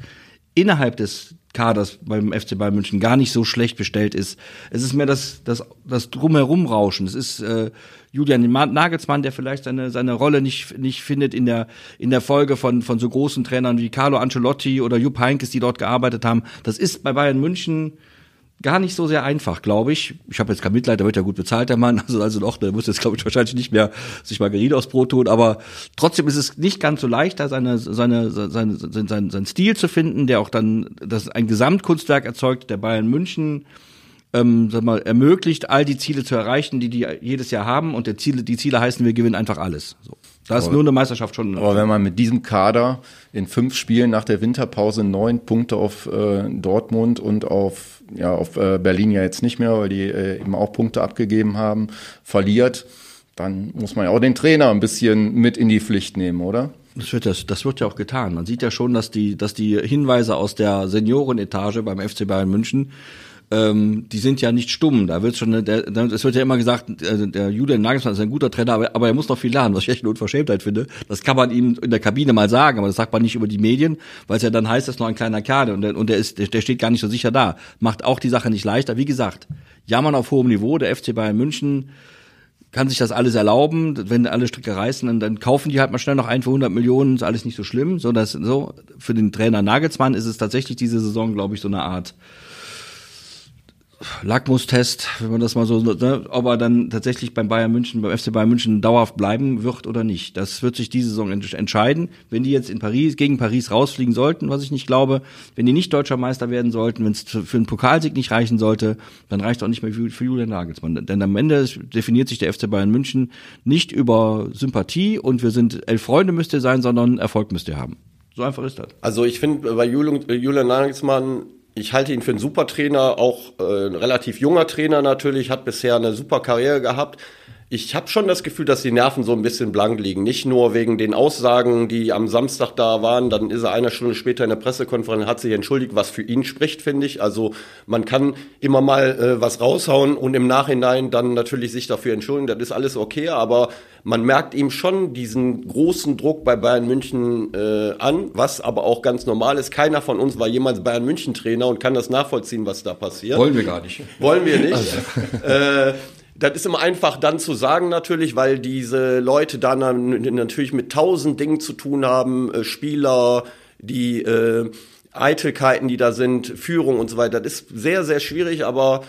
innerhalb des Kaders beim FC Bayern München gar nicht so schlecht bestellt ist. Es ist mehr das, das, das Drumherumrauschen. Es ist äh, Julian Nagelsmann, der vielleicht seine, seine Rolle nicht, nicht findet in der, in der Folge von, von so großen Trainern wie Carlo Ancelotti oder Jupp Heynckes, die dort gearbeitet haben. Das ist bei Bayern München gar nicht so sehr einfach, glaube ich. Ich habe jetzt kein Mitleid, der wird ja gut bezahlt, der Mann. Also, also doch, der muss jetzt, glaube ich, wahrscheinlich nicht mehr sich Margarine aufs Brot tun. Aber trotzdem ist es nicht ganz so leicht, da seine, seine, seine, sein, sein, sein Stil zu finden, der auch dann das ein Gesamtkunstwerk erzeugt, der Bayern München ähm, sag mal, ermöglicht, all die Ziele zu erreichen, die die jedes Jahr haben. Und der Ziele, die Ziele heißen, wir gewinnen einfach alles. So. Da ist aber, nur eine Meisterschaft schon. Aber wenn man mit diesem Kader in fünf Spielen nach der Winterpause neun Punkte auf äh, Dortmund und auf, ja, auf äh, Berlin ja jetzt nicht mehr, weil die äh, eben auch Punkte abgegeben haben, verliert, dann muss man ja auch den Trainer ein bisschen mit in die Pflicht nehmen, oder? Das wird, das, das wird ja auch getan. Man sieht ja schon, dass die, dass die Hinweise aus der Seniorenetage beim FC Bayern München ähm, die sind ja nicht stumm. Da wird schon, der, es wird ja immer gesagt, der Julian Nagelsmann ist ein guter Trainer, aber, aber er muss noch viel lernen, was ich echt eine Unverschämtheit finde. Das kann man ihm in der Kabine mal sagen, aber das sagt man nicht über die Medien, weil es ja dann heißt, das ist noch ein kleiner Kader und der, und der ist, der steht gar nicht so sicher da. Macht auch die Sache nicht leichter. Wie gesagt, jammern auf hohem Niveau. Der FC Bayern München kann sich das alles erlauben. Wenn alle Stricke reißen, dann, dann kaufen die halt mal schnell noch ein für 100 Millionen, ist alles nicht so schlimm. So, das, so, für den Trainer Nagelsmann ist es tatsächlich diese Saison, glaube ich, so eine Art Lackmustest, wenn man das mal so, ne, ob er dann tatsächlich beim Bayern München, beim FC Bayern München dauerhaft bleiben wird oder nicht. Das wird sich diese Saison entscheiden. Wenn die jetzt in Paris, gegen Paris rausfliegen sollten, was ich nicht glaube, wenn die nicht deutscher Meister werden sollten, wenn es für einen Pokalsieg nicht reichen sollte, dann reicht auch nicht mehr für, für Julian Nagelsmann. Denn am Ende definiert sich der FC Bayern München nicht über Sympathie und wir sind elf Freunde müsst ihr sein, sondern Erfolg müsst ihr haben. So einfach ist das. Also ich finde bei Julian Nagelsmann ich halte ihn für einen super Trainer, auch äh, ein relativ junger Trainer natürlich, hat bisher eine super Karriere gehabt. Ich habe schon das Gefühl, dass die Nerven so ein bisschen blank liegen. Nicht nur wegen den Aussagen, die am Samstag da waren, dann ist er eine Stunde später in der Pressekonferenz, hat sich entschuldigt, was für ihn spricht, finde ich. Also man kann immer mal äh, was raushauen und im Nachhinein dann natürlich sich dafür entschuldigen, das ist alles okay, aber man merkt ihm schon diesen großen Druck bei Bayern München äh, an, was aber auch ganz normal ist. Keiner von uns war jemals Bayern München Trainer und kann das nachvollziehen, was da passiert. Wollen wir gar nicht. Wollen wir nicht. Also. Äh, das ist immer einfach dann zu sagen natürlich, weil diese Leute dann natürlich mit tausend Dingen zu tun haben, äh, Spieler, die äh, Eitelkeiten, die da sind, Führung und so weiter. Das ist sehr, sehr schwierig, aber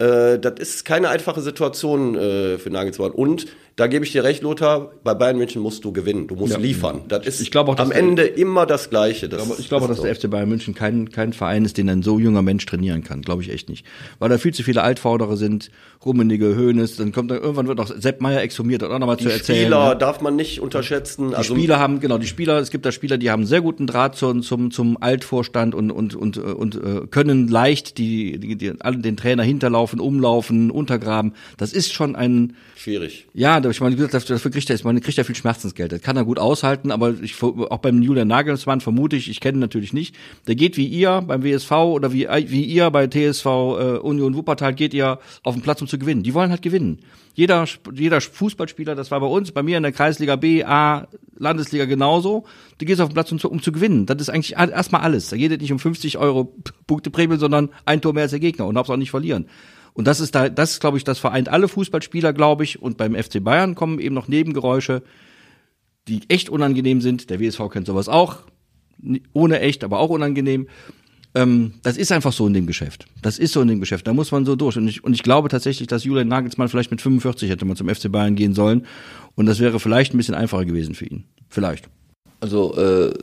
Äh, das ist keine einfache Situation äh, für Nagelsmann. Und da gebe ich dir recht, Lothar, bei Bayern München musst du gewinnen. Du musst Ja. liefern. Das ist Ich glaube auch, am Ende immer das Gleiche. Das, ich glaube, dass der FC Bayern München kein, kein Verein ist, den ein so junger Mensch trainieren kann. Glaube ich echt nicht. Weil da viel zu viele Altvordere sind, Rummenige, Höhnes, dann kommt dann, irgendwann wird auch Sepp Meier exhumiert, das auch nochmal zu die erzählen. Spieler ne? darf man nicht unterschätzen. Die also Spieler haben, genau, die Spieler, es gibt da Spieler, die haben sehr guten Draht zum, zum, zum Altvorstand und, und, und, äh, und äh, können leicht die, die, die, den Trainer hinterlaufen, umlaufen, untergraben. Das ist schon ein, schwierig. ja, ich meine, wie gesagt, dafür, kriegt er, ich meine, kriegt er viel Schmerzensgeld. Das kann er gut aushalten, aber ich, auch beim Julian Nagelsmann vermute ich, ich kenne ihn natürlich nicht, der geht wie ihr beim WSV oder wie, wie ihr bei TSV äh, Union Wuppertal geht ihr auf den Platz, um zu gewinnen. Die wollen halt gewinnen. Jeder, jeder Fußballspieler, das war bei uns, bei mir in der Kreisliga B, A, Landesliga genauso, du gehst auf den Platz, um zu, um zu gewinnen. Das ist eigentlich erstmal alles. Da geht es nicht um 50 Euro Punkteprämie, sondern ein Tor mehr als der Gegner und darfst auch nicht verlieren. Und das ist da, das glaube ich, das vereint alle Fußballspieler, glaube ich. Und beim FC Bayern kommen eben noch Nebengeräusche, die echt unangenehm sind. Der WSV kennt sowas auch, ohne echt, aber auch unangenehm. Ähm, das ist einfach so in dem Geschäft. Das ist so in dem Geschäft. Da muss man so durch. Und ich, und ich glaube tatsächlich, dass Julian Nagelsmann vielleicht mit 45 hätte man zum FC Bayern gehen sollen. Und das wäre vielleicht ein bisschen einfacher gewesen für ihn. Vielleicht. Also äh,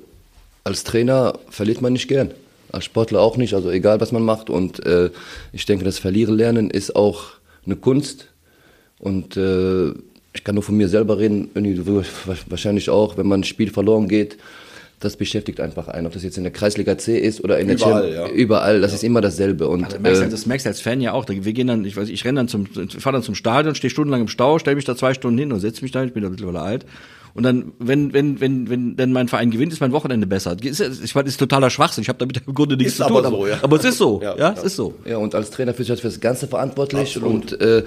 als Trainer verliert man nicht gern. Als Sportler auch nicht, also egal was man macht. Und äh, ich denke, das Verlieren lernen ist auch eine Kunst. Und äh, ich kann nur von mir selber reden, wahrscheinlich auch, wenn man ein Spiel verloren geht, das beschäftigt einfach einen. Ob das jetzt in der Kreisliga C ist oder in der Überall, Champions- ja. überall, das ist immer dasselbe. Und Das merkst, äh, du- das merkst du als Fan ja auch. Wir gehen dann, ich weiß, ich renne dann zum, fahre dann zum Stadion, stehe stundenlang im Stau, stelle mich da zwei Stunden hin und setze mich da. Ich bin da mittlerweile alt. Und dann, wenn, wenn, wenn, wenn, wenn mein Verein gewinnt, ist mein Wochenende besser. Ist, ich meine, das ist totaler Schwachsinn. Ich habe damit im Grunde nichts Ist zu tun. aber so, ja. aber es ist so. Ja, Ja, ja. es ist so. Ja, und als Trainer fühlt sich halt für das Ganze verantwortlich Absolut. und äh,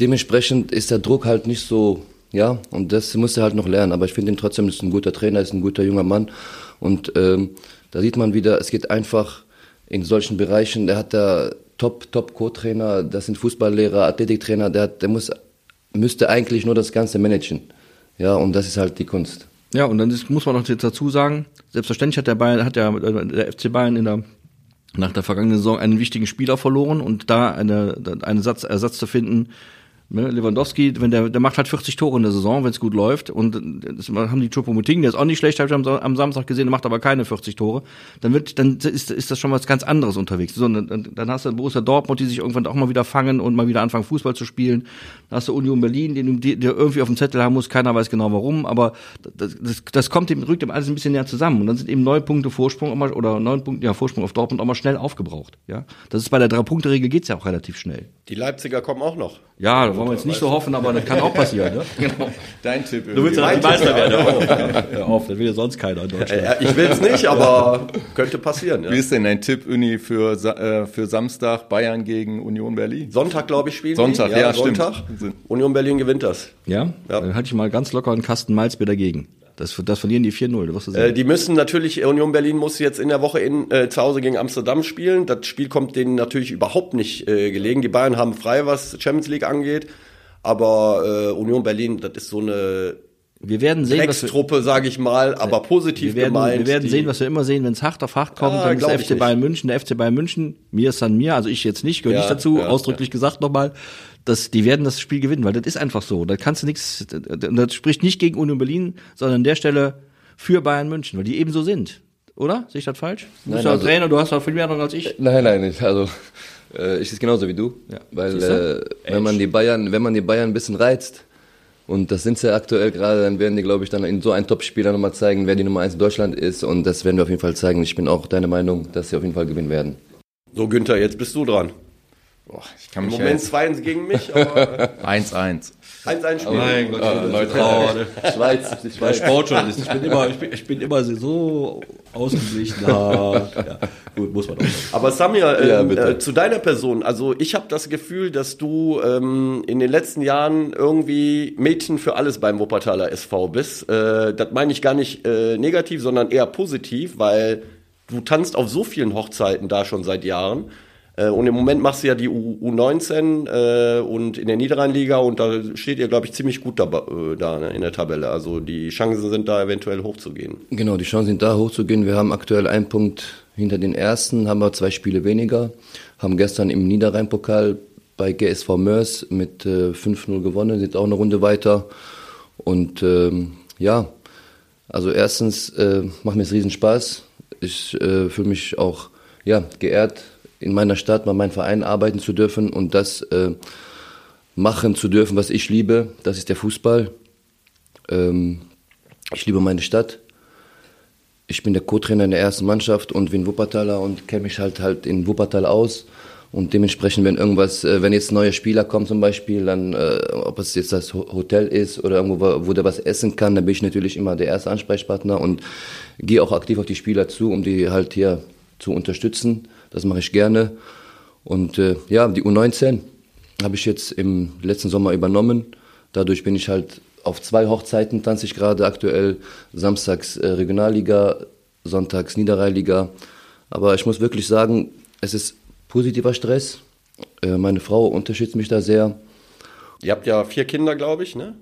dementsprechend ist der Druck halt nicht so, ja, und das muss er halt noch lernen. Aber ich finde ihn trotzdem, ist ein guter Trainer, ist ein guter junger Mann und ähm, da sieht man wieder, es geht einfach in solchen Bereichen, der hat da Top, Top Co-Trainer, das sind Fußballlehrer, Athletiktrainer, der, hat, der muss, müsste eigentlich nur das Ganze managen. Ja, und das ist halt die Kunst. Ja, und dann ist, muss man noch dazu sagen, selbstverständlich hat der Bayern, hat der, der FC Bayern in der, nach der vergangenen Saison einen wichtigen Spieler verloren und da eine, einen Satz, Ersatz zu finden, Lewandowski, wenn der, der macht halt 40 Tore in der Saison, wenn es gut läuft und das haben die Choupo-Moting, der ist auch nicht schlecht, habe ich am, am Samstag gesehen, der macht aber keine 40 Tore, dann wird, dann ist, ist das schon was ganz anderes unterwegs. So, dann, dann- hast du Borussia Dortmund, die sich irgendwann auch mal wieder fangen und mal wieder anfangen Fußball zu spielen. Dann hast du Union Berlin, den, die, der irgendwie auf dem Zettel haben muss, keiner weiß genau warum, aber das, das, das kommt dem, rückt dem alles ein bisschen näher zusammen und dann sind eben neun Punkte Vorsprung auch mal, oder neun Punkte, ja, Vorsprung auf Dortmund auch mal schnell aufgebraucht, ja. Das ist bei der Drei-Punkte-Regel geht's ja auch relativ schnell. Die Leipziger kommen auch noch. Ja, wollen wir jetzt nicht so hoffen, aber das kann auch passieren, ne? Genau. Dein Tipp. Du willst ja, Mein Meister werden, hör auf, ja. hör auf, das will ja sonst keiner in Deutschland. Äh, ich will es nicht, aber könnte passieren. Ja. Wie ist denn dein Tipp, Uni, für, äh, für Samstag Bayern gegen Union Berlin? Sonntag, glaube ich, spielen Sonntag, die. ja, stimmt. Sonntag. Union Berlin gewinnt das. Ja? Ja. Dann halte ich mal ganz locker einen Kasten Malzbier dagegen. Das, das verlieren die 4-0, du wirst du Äh, die müssen natürlich, Union Berlin muss jetzt in der Woche in, äh, zu Hause gegen Amsterdam spielen. Das Spiel kommt denen natürlich überhaupt nicht äh, gelegen. Die Bayern haben frei, was Champions League angeht. Aber äh, Union Berlin, das ist so eine wir werden sehen, was wir, Dreckstruppe, sage ich mal, aber positiv wir werden, gemeint. wir werden sehen, was wir immer sehen, wenn es hart auf hart kommt, Ja, dann ist der FC Bayern. München, der FC Bayern München, mir ist an mir, also ich jetzt nicht, gehöre Ja, nicht dazu, ja, ausdrücklich gesagt nochmal, dass die werden das Spiel gewinnen, weil das ist einfach so. Da kannst du nichts, das spricht nicht gegen Union Berlin, sondern an der Stelle für Bayern München, weil die eben so sind. Oder? Sehe ich das falsch? Du bist Nein, ja also- Trainer, du hast ja viel mehr Ahnung als ich. Nein, nein, nicht. Also äh, ich sehe es genauso wie du. Ja. Weil äh, wenn man die Bayern, wenn man die Bayern ein bisschen reizt, und das sind sie ja aktuell gerade, dann werden die, glaube ich, dann in so ein Topspieler nochmal zeigen, wer die Nummer eins in Deutschland ist. Und das werden wir auf jeden Fall zeigen. Ich bin auch deiner Meinung, dass sie auf jeden Fall gewinnen werden. So, Günther, jetzt bist du dran. Boah, ich kann Im mich Moment jetzt 2 gegen mich, aber 1-1. 1-1 Spiel. Mein Gott, Ah, neutral. Schweiz, die Schweiz. Sportjournalist. Ich bin immer, ich bin, ich bin immer so ausgeglichen. Ja. Gut, muss man auch. sagen. Aber Samir, ähm, Ja, äh, zu deiner Person. Also ich habe das Gefühl, dass du ähm, in den letzten Jahren irgendwie Mädchen für alles beim Wuppertaler SV bist. Äh, das meine ich gar nicht äh, negativ, sondern eher positiv, weil du tanzt auf so vielen Hochzeiten da schon seit Jahren. Äh, und im Moment machst du ja die U U19 äh, und in der Niederrheinliga und da steht ihr, glaube ich, ziemlich gut da, äh, da ne, in der Tabelle. Also die Chancen sind da eventuell hochzugehen. Genau, die Chancen sind da hochzugehen. Wir haben aktuell einen Punkt hinter den ersten, haben wir zwei Spiele weniger, haben gestern im Niederrhein-Pokal bei GSV Mörs mit äh, 5-0 gewonnen, sind auch eine Runde weiter. Und ähm, ja, also erstens äh, macht mir es riesen Spaß. Ich äh, fühle mich auch ja, geehrt, in meiner Stadt, bei meinem Verein arbeiten zu dürfen und das äh, machen zu dürfen, was ich liebe. Das ist der Fußball. Ähm, ich liebe meine Stadt. Ich bin der Co-Trainer in der ersten Mannschaft und bin Wuppertaler und kenne mich halt halt in Wuppertal aus. Und dementsprechend, wenn irgendwas, äh, wenn jetzt neue Spieler kommen zum Beispiel, dann, äh, ob es jetzt das Hotel ist oder irgendwo, wo, wo der was essen kann, dann bin ich natürlich immer der erste Ansprechpartner und gehe auch aktiv auf die Spieler zu, um die halt hier zu unterstützen. Das mache ich gerne. Und äh, ja, die U19 habe ich jetzt im letzten Sommer übernommen. Dadurch bin ich halt auf zwei Hochzeiten tanze ich gerade aktuell. Samstags äh, Regionalliga, sonntags Niederrheiliga. Aber ich muss wirklich sagen, es ist positiver Stress. Äh, meine Frau unterstützt mich da sehr. Ihr habt ja vier Kinder, glaube ich, ne?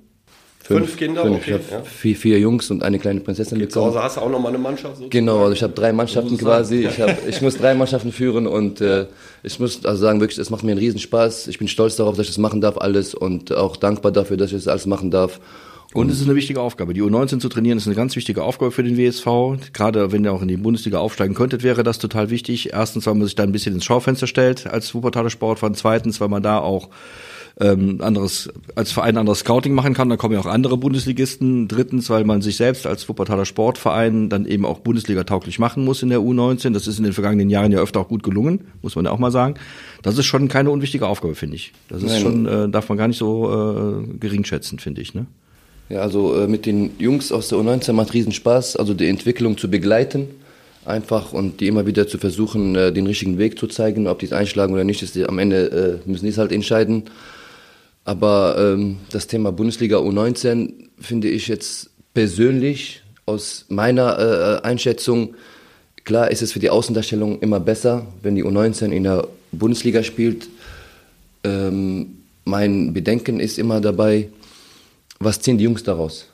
Fünf, Kinder, fünf. okay. Ich habe vier, vier Jungs und eine kleine Prinzessin Zu Hause hast du auch nochmal eine Mannschaft? sozusagen? Genau, also ich habe drei Mannschaften man quasi. Ich, hab, ich muss drei Mannschaften führen und äh, ich muss also sagen, wirklich, es macht mir einen Riesenspaß. Ich bin stolz darauf, dass ich das machen darf, alles und auch dankbar dafür, dass ich das alles machen darf. Und es ist eine wichtige Aufgabe. Die U19 zu trainieren ist eine ganz wichtige Aufgabe für den WSV. Gerade wenn ihr auch in die Bundesliga aufsteigen könntet, wäre das total wichtig. Erstens, weil man sich da ein bisschen ins Schaufenster stellt als Wuppertaler Sportverein. Zweitens, weil man da auch ähm, anderes, als Verein anderes Scouting machen kann. Da kommen ja auch andere Bundesligisten. Drittens, weil man sich selbst als Wuppertaler Sportverein dann eben auch Bundesliga tauglich machen muss in der U19. Das ist in den vergangenen Jahren ja öfter auch gut gelungen, muss man ja auch mal sagen. Das ist schon keine unwichtige Aufgabe, finde ich. Das ist Nein. schon, äh, darf man gar nicht so äh, gering schätzen, finde ich. Ne? Ja, also äh, mit den Jungs aus der U19 macht riesen Spaß, also die Entwicklung zu begleiten. Einfach und die immer wieder zu versuchen, äh, den richtigen Weg zu zeigen. Ob die es einschlagen oder nicht, ist die, am Ende äh, müssen die es halt entscheiden. Aber ähm, das Thema Bundesliga U19 finde ich jetzt persönlich aus meiner äh, Einschätzung, klar ist es für die Außendarstellung immer besser, wenn die U19 in der Bundesliga spielt. Ähm, mein Bedenken ist immer dabei, was ziehen die Jungs daraus?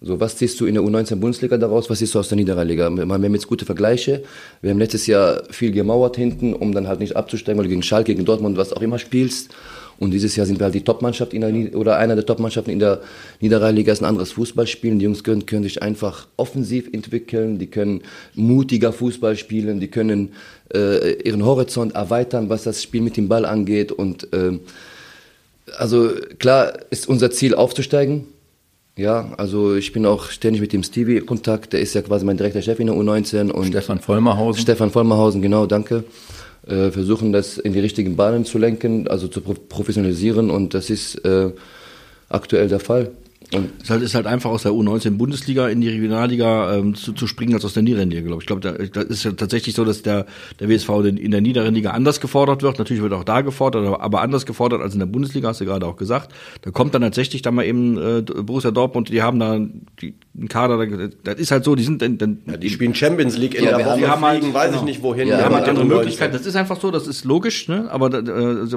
So, was ziehst du in der U19 Bundesliga daraus? Was siehst du aus der Niederrheiliga? Wir haben jetzt gute Vergleiche. Wir haben letztes Jahr viel gemauert hinten, um dann halt nicht abzusteigen, weil du gegen Schalke, gegen Dortmund, was auch immer spielst. Und dieses Jahr sind wir halt die Topmannschaft in der, oder einer der Topmannschaften in der Niederrheiliga ist ein anderes Fußball spielen. Die Jungs können, können sich einfach offensiv entwickeln, die können mutiger Fußball spielen, die können äh, ihren Horizont erweitern, was das Spiel mit dem Ball angeht. Und ähm, also klar ist unser Ziel aufzusteigen. Ja, also ich bin auch ständig mit dem Stevie in Kontakt. Der ist ja quasi mein direkter Chef in der U19 und Stefan Vollmerhausen. Stefan Vollmerhausen, genau, danke. Äh, versuchen das in die richtigen Bahnen zu lenken, also zu pro professionalisieren und das ist äh, aktuell der Fall. Es ist halt, ist halt einfach aus der U19 Bundesliga in die Regionalliga ähm, zu, zu springen als aus der Niederrheiniger, glaube ich. Ich glaube, da, ist ja tatsächlich so, dass der, der WSV in der Niederrheiniger anders gefordert wird. Natürlich wird auch da gefordert, aber- anders gefordert als in der Bundesliga, hast du gerade auch gesagt. Da kommt dann tatsächlich dann mal eben äh, Borussia Dortmund, die haben da die, einen Kader, da- das ist halt so, die sind dann, dann Ja, die spielen Champions League in Ja, der Woche, haben- wir haben halt- fliegen, weiß ich genau. nicht wohin. Ja, Wir haben halt andere U19. Möglichkeiten. Das ist einfach so, das ist logisch, ne? Aber äh, also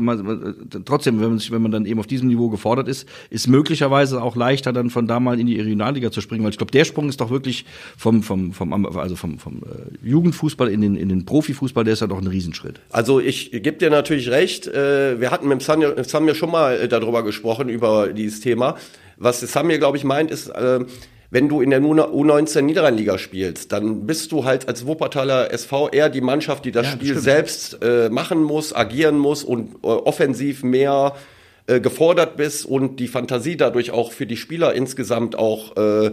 trotzdem, wenn man sich, wenn man dann eben auf diesem Niveau gefordert ist, ist möglicherweise auch leichter, dann von da mal in die Regionalliga zu springen, weil ich glaube, der Sprung ist doch wirklich vom vom vom also vom vom äh, Jugendfußball in den in den Profifußball, der ist ja doch ein Riesenschritt. Also ich gebe dir natürlich recht. Äh, wir hatten mit Samir, Samir schon mal äh, darüber gesprochen, über dieses Thema. Was Samir, glaube ich, meint, ist, äh, wenn du in der U19 Niederrheinliga spielst, dann bist du halt als Wuppertaler SV eher die Mannschaft, die das Ja, Spiel stimmt. selbst äh, machen muss, agieren muss und äh, offensiv mehr äh, gefordert bist und die Fantasie dadurch auch für die Spieler insgesamt auch äh,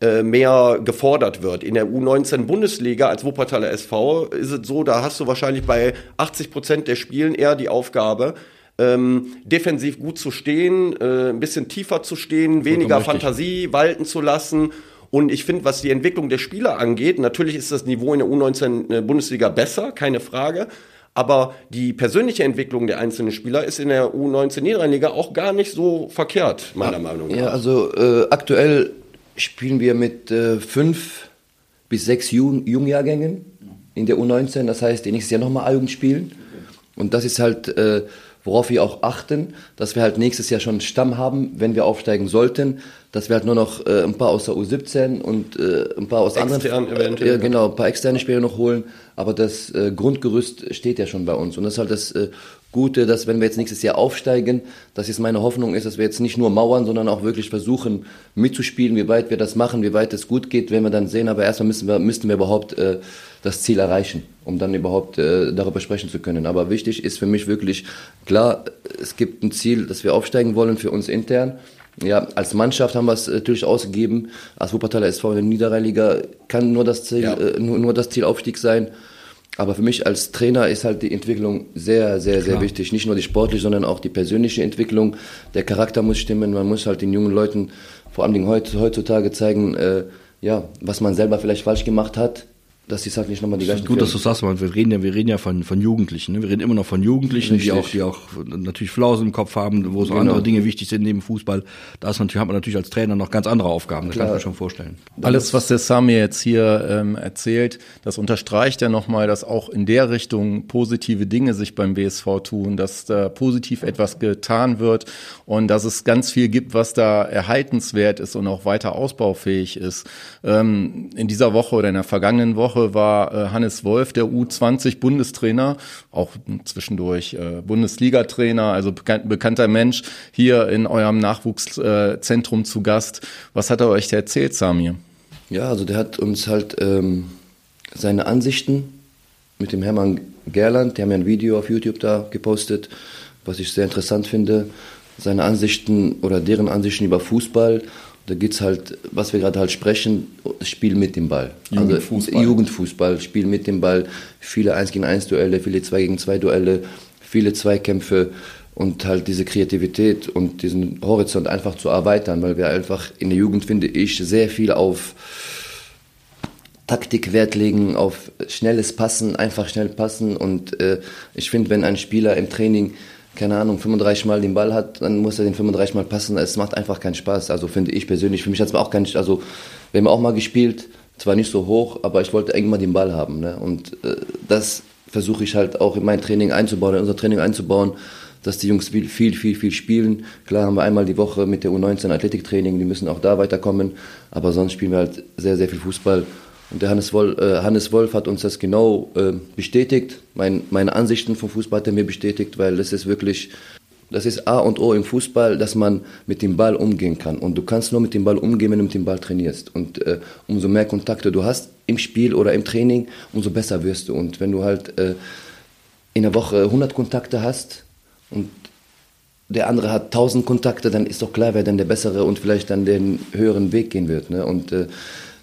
äh, mehr gefordert wird. In der U19 Bundesliga als Wuppertaler SV ist es so, da hast du wahrscheinlich bei 80 Prozent der Spielen eher die Aufgabe, ähm, defensiv gut zu stehen, äh, ein bisschen tiefer zu stehen, weniger. Fantasie walten zu lassen. Und ich finde, was die Entwicklung der Spieler angeht, natürlich ist das Niveau in der U19 äh, Bundesliga besser, keine Frage. Aber die persönliche Entwicklung der einzelnen Spieler ist in der U19 Niederrheinliga auch gar nicht so verkehrt, meiner Meinung nach. Ja, also äh, aktuell spielen wir mit äh, fünf bis sechs Jung Jungjahrgängen in der U19. Das heißt, die nächstes Jahr nochmal A-Jugend spielen. Und das ist halt, äh, worauf wir auch achten, dass wir halt nächstes Jahr schon einen Stamm haben, wenn wir aufsteigen sollten, dass wir halt nur noch äh, ein paar aus der U17 und äh, ein paar aus Extern anderen eventuell. äh, genau, ein paar externe Spieler noch holen, aber das äh, Grundgerüst steht ja schon bei uns. Und das ist halt das äh, Gute, dass wenn wir jetzt nächstes Jahr aufsteigen, dass jetzt meine Hoffnung ist, dass wir jetzt nicht nur mauern, sondern auch wirklich versuchen mitzuspielen, wie weit wir das machen, wie weit es gut geht, werden wir dann sehen, aber erstmal müssen wir, müssten wir überhaupt äh, das Ziel erreichen, um dann überhaupt äh, darüber sprechen zu können. Aber wichtig ist für mich wirklich, klar, es gibt ein Ziel, dass wir aufsteigen wollen für uns intern. Ja, als Mannschaft haben wir es natürlich ausgegeben. Als Wuppertaler SV in der Niederrheiliga kann nur das Ziel, Ja. äh, nur, nur das Ziel Aufstieg sein. Aber für mich als Trainer ist halt die Entwicklung sehr, sehr, sehr wichtig. Nicht nur die sportliche, sondern auch die persönliche Entwicklung. Der Charakter muss stimmen. Man muss halt den jungen Leuten, vor allem heut- heutzutage zeigen, äh, ja, was man selber vielleicht falsch gemacht hat, dass es halt nicht nochmal die gleichen gut, dass du sagst, weil wir reden ja, wir reden ja von, von Jugendlichen. Ne? Wir reden immer noch von Jugendlichen, die auch, die auch natürlich Flausen im Kopf haben, wo so Genau. andere Dinge wichtig sind neben Fußball. Da ist natürlich, hat man natürlich als Trainer noch ganz andere Aufgaben. Das kann ich mir schon vorstellen. Alles, was der Sami jetzt hier ähm, erzählt, das unterstreicht ja nochmal, dass auch in der Richtung positive Dinge sich beim BSV tun, dass da positiv etwas getan wird und dass es ganz viel gibt, was da erhaltenswert ist und auch weiter ausbaufähig ist. Ähm, in dieser Woche oder in der vergangenen Woche war äh, Hannes Wolf, der U20-Bundestrainer, auch zwischendurch äh, Bundesliga-Trainer, also bekan bekannter Mensch, hier in eurem Nachwuchszentrum zu Gast. Was hat er euch erzählt, Samir? Ja, also der hat uns halt ähm, seine Ansichten mit dem Hermann Gerland, die haben ja ein Video auf YouTube da gepostet, was ich sehr interessant finde. Seine Ansichten oder deren Ansichten über Fußball. Da geht's halt, was wir gerade halt sprechen, Spiel mit dem Ball. Jugendfußball. Also Jugendfußball, Spiel mit dem Ball, viele 1 gegen 1 Duelle, viele 2 gegen 2 Duelle, viele Zweikämpfe und halt diese Kreativität und diesen Horizont einfach zu erweitern, weil wir einfach in der Jugend, finde ich, sehr viel auf Taktik Wert legen, auf schnelles Passen, einfach schnell passen. Und äh, ich finde, wenn ein Spieler im Training, keine Ahnung, 35 Mal den Ball hat, dann muss er den 35 Mal passen. Es macht einfach keinen Spaß. Also finde ich persönlich, für mich hat es auch keinen, also wir haben auch mal gespielt, zwar nicht so hoch, aber ich wollte irgendwann den Ball haben. Ne? Und äh, das versuche ich halt auch in mein Training einzubauen, in unser Training einzubauen, dass die Jungs viel, viel, viel, viel spielen. Klar haben wir einmal die Woche mit der U19 Athletiktraining, die müssen auch da weiterkommen, aber sonst spielen wir halt sehr, sehr viel Fußball. Und der Hannes Wolf, äh, Hannes Wolf hat uns das genau äh, bestätigt. Mein, meine Ansichten vom Fußball hat er mir bestätigt, weil das ist wirklich, das ist A und O im Fußball, dass man mit dem Ball umgehen kann. Und du kannst nur mit dem Ball umgehen, wenn du mit dem Ball trainierst. Und äh, umso mehr Kontakte du hast im Spiel oder im Training, umso besser wirst du. Und wenn du halt äh, in der Woche 100 Kontakte hast und der andere hat 1000 Kontakte, dann ist doch klar, wer dann der bessere und vielleicht dann den höheren Weg gehen wird. Ne? Und äh,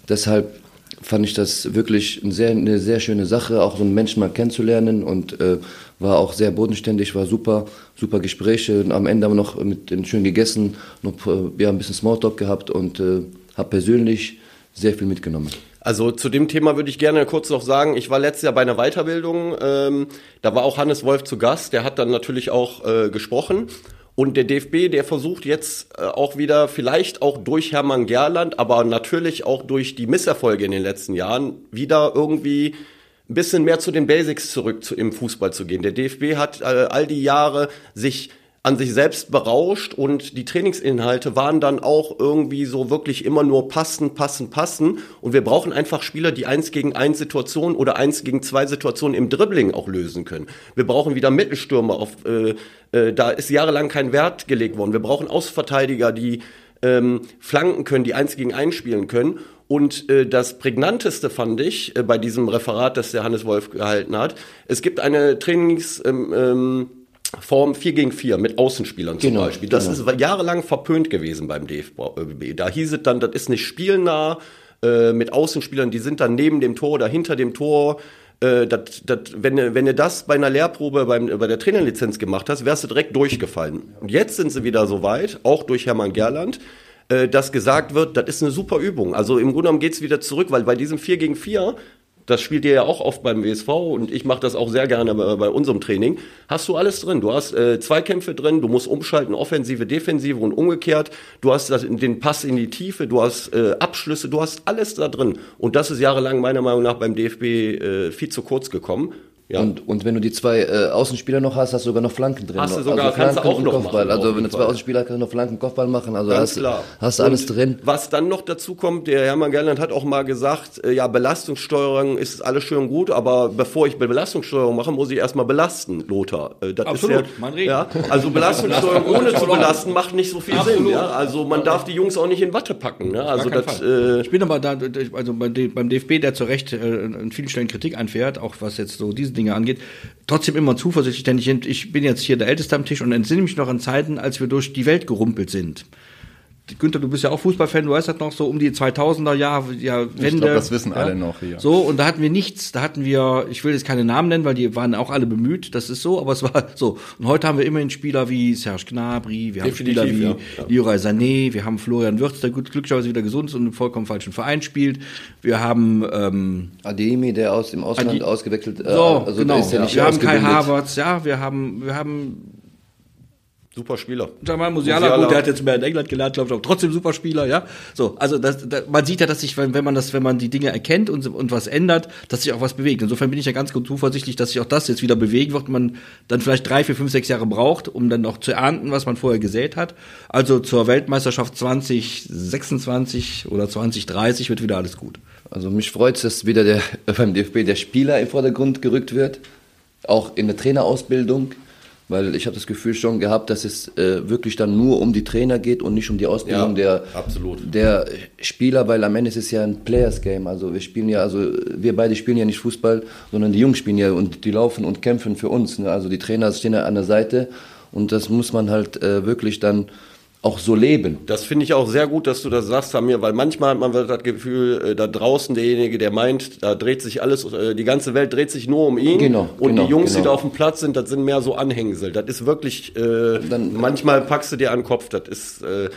deshalb fand ich das wirklich eine sehr, eine sehr schöne Sache, auch so einen Menschen mal kennenzulernen und äh, war auch sehr bodenständig, war super, super Gespräche. Und am Ende haben wir noch mit den schön gegessen, noch äh, ja, ein bisschen Smalltalk gehabt und äh, habe persönlich sehr viel mitgenommen. Also zu dem Thema würde ich gerne kurz noch sagen, ich war letztes Jahr bei einer Weiterbildung, ähm, da war auch Hannes Wolf zu Gast, der hat dann natürlich auch äh, gesprochen. Und der DFB, der versucht jetzt äh, auch wieder, vielleicht auch durch Hermann Gerland, aber natürlich auch durch die Misserfolge in den letzten Jahren, wieder irgendwie ein bisschen mehr zu den Basics zurück zu, im Fußball zu gehen. Der DFB hat äh, all die Jahre sich an sich selbst berauscht und die Trainingsinhalte waren dann auch irgendwie so wirklich immer nur passen, passen, passen. Und wir brauchen einfach Spieler, die eins gegen eins Situationen oder eins gegen zwei Situationen im Dribbling auch lösen können. Wir brauchen wieder Mittelstürmer. Auf, äh, äh, da ist jahrelang kein Wert gelegt worden. Wir brauchen Außenverteidiger, die ähm, flanken können, die eins gegen eins spielen können. Und äh, das prägnanteste fand ich äh, bei diesem Referat, das der Hannes Wolf gehalten hat. Es gibt eine Trainings ähm, ähm, Form 4 gegen 4 mit Außenspielern zum Genau, Beispiel. Das genau. ist jahrelang verpönt gewesen beim DFB. Da hieß es dann, das ist nicht spielnah äh, mit Außenspielern, die sind dann neben dem Tor oder hinter dem Tor. Äh, dat, dat, wenn, du- wenn du das bei einer Lehrprobe beim, bei der Trainerlizenz gemacht hast, wärst du direkt durchgefallen. Und jetzt sind sie wieder so weit, auch durch Hermann Gerland, äh, dass gesagt wird, das ist eine super Übung. Also im Grunde genommen geht's wieder zurück, weil bei diesem 4 gegen 4 das spielt ihr ja auch oft beim WSV und ich mache das auch sehr gerne bei, bei unserem Training. Hast du alles drin? Du hast äh, Zweikämpfe drin, du musst umschalten, Offensive, Defensive und umgekehrt. Du hast das, den Pass in die Tiefe, du hast äh, Abschlüsse, du hast alles da drin. Und das ist jahrelang meiner Meinung nach beim DFB äh, viel zu kurz gekommen. Ja. Und, und wenn du die zwei äh, Außenspieler noch hast, hast du sogar noch Flanken drin. Hast du sogar- also kannst du auch und noch Kopfball. machen, also wenn du zwei Fall. Außenspieler hast, kannst du noch Flanken, Kopfball machen. Also Ganz hast, klar. hast du alles Und drin. Was dann noch dazu kommt, der Hermann Gerland hat auch mal gesagt, äh, ja, Belastungssteuerung ist alles schön und gut, aber bevor ich Belastungssteuerung mache, muss ich erstmal belasten, Lothar. Äh, das Absolut, ist ja, Reden. ja, also Belastungssteuerung ohne zu belasten macht nicht so viel Sinn. Absolut. Ja? Also man darf die Jungs auch nicht in Watte packen. Ne? Also das, äh, ich bin aber da, also beim DFB, der zu Recht äh, an vielen Stellen Kritik einfährt, auch was jetzt so diese Dinge angeht, trotzdem immer zuversichtlich, denn ich, ich bin jetzt hier der Älteste am Tisch und entsinne mich noch an Zeiten, als wir durch die Welt gerumpelt sind. Günther, du bist ja auch Fußballfan, du weißt das noch so um die 2000er Jahre, ja, Wende. glaub, das wissen ja. alle noch hier. So, und da hatten wir nichts, da hatten wir, ich will jetzt keine Namen nennen, weil die waren auch alle bemüht, das ist so, aber es war so. Und heute haben wir immerhin Spieler wie Serge Gnabry, wir haben Definitiv, Spieler wie ja, ja. Leroy Sané, wir haben Florian Wirtz, der gut, glücklicherweise wieder gesund ist und im vollkommen falschen Verein spielt. Wir haben, ähm, Ademi, der aus dem Ausland Adi- ausgewechselt äh, so, also genau, der ist ja nicht wir haben Kai. Havertz, ja, wir haben, wir haben super Spieler. Jamal Musiala, Musiala. gut, der hat jetzt mehr in England gelernt, glaube ich, aber trotzdem super Spieler, ja. So, also das, da, man sieht ja, dass sich, wenn, wenn man das, wenn man die Dinge erkennt und, und was ändert, dass sich auch was bewegt. Insofern bin ich ja ganz gut zuversichtlich, dass sich auch das jetzt wieder bewegen wird. Man dann vielleicht drei, vier, fünf, sechs Jahre braucht, um dann auch zu ernten, was man vorher gesät hat. Also zur Weltmeisterschaft 2026 oder 2030 wird wieder alles gut. Also mich freut es, dass wieder der, beim DFB der Spieler im Vordergrund gerückt wird, auch in der Trainerausbildung, weil ich habe das Gefühl schon gehabt, dass es äh, wirklich dann nur um die Trainer geht und nicht um die Ausbildung Ja, der, absolut. der Spieler, weil am Ende ist es ja ein Players Game. Also wir spielen ja, also wir beide spielen ja nicht Fußball, sondern die Jungs spielen ja und die laufen und kämpfen für uns. Ne? Also die Trainer stehen ja an der Seite und das muss man halt äh, wirklich dann auch so leben. Das finde ich auch sehr gut, dass du das sagst, Samir, weil manchmal hat man das Gefühl, äh, da draußen derjenige, der meint, da dreht sich alles, äh, die ganze Welt dreht sich nur um ihn. Genau, Und genau, die Jungs, die genau. da auf dem Platz sind, das sind mehr so Anhängsel. Das ist wirklich, äh, Dann- manchmal packst du dir an den Kopf, das ist, äh,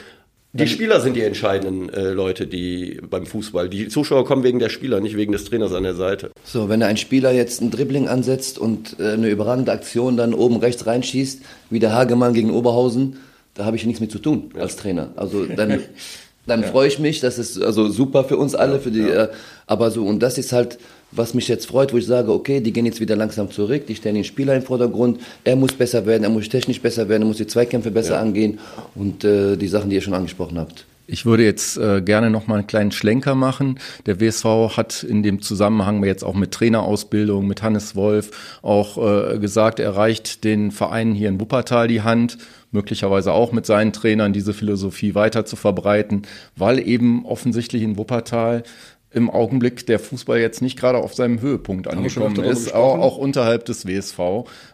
die Spieler sind die entscheidenden äh, Leute, die beim Fußball. Die Zuschauer kommen wegen der Spieler, nicht wegen des Trainers an der Seite. So, wenn ein Spieler jetzt ein Dribbling ansetzt und äh, eine überragende Aktion dann oben rechts reinschießt, wie der Hagemann gegen Oberhausen, da habe ich nichts mit zu tun als Trainer. Also dann, dann freue ich mich, das ist also super für uns alle, für die, äh, aber so, und das ist halt, was mich jetzt freut, wo ich sage, okay, die gehen jetzt wieder langsam zurück, die stellen den Spieler im Vordergrund, er muss besser werden, er muss technisch besser werden, er muss die Zweikämpfe besser angehen und äh, die Sachen, die ihr schon angesprochen habt. Ich würde jetzt äh, gerne noch mal einen kleinen Schlenker machen. Der WSV hat in dem Zusammenhang jetzt auch mit Trainerausbildung, mit Hannes Wolf auch äh, gesagt, er reicht den Vereinen hier in Wuppertal die Hand, möglicherweise auch mit seinen Trainern diese Philosophie weiter zu verbreiten, weil eben offensichtlich in Wuppertal im Augenblick der Fußball jetzt nicht gerade auf seinem Höhepunkt angekommen ist, auch, auch unterhalb des WSV.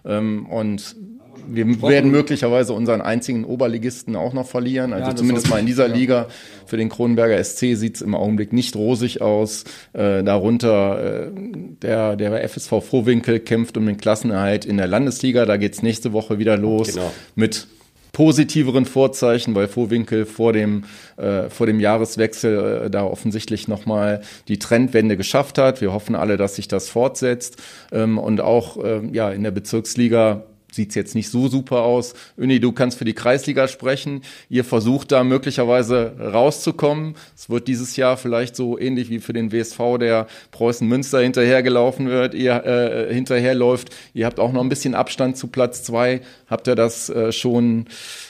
Ähm, und wir werden möglicherweise unseren einzigen Oberligisten auch noch verlieren. Also Ja, zumindest mal in dieser. Liga. Für den Kronenberger SC sieht's im Augenblick nicht rosig aus. Äh, darunter äh, der, der FSV Frohwinkel kämpft um den Klassenerhalt in der Landesliga. Da geht's nächste Woche wieder los Genau. mit positiveren Vorzeichen, weil Vorwinkel vor dem, äh, vor dem Jahreswechsel äh, da offensichtlich nochmal die Trendwende geschafft hat. Wir hoffen alle, dass sich das fortsetzt. Ähm, und auch ähm, ja, in der Bezirksliga sieht's jetzt nicht so super aus. Uni, du kannst für die Kreisliga sprechen. Ihr versucht da möglicherweise rauszukommen. Es wird dieses Jahr vielleicht so ähnlich wie für den WSV, der Preußen Münster hinterhergelaufen wird, ihr äh, hinterherläuft. Ihr habt auch noch ein bisschen Abstand zu Platz zwei. Habt ihr das äh, schon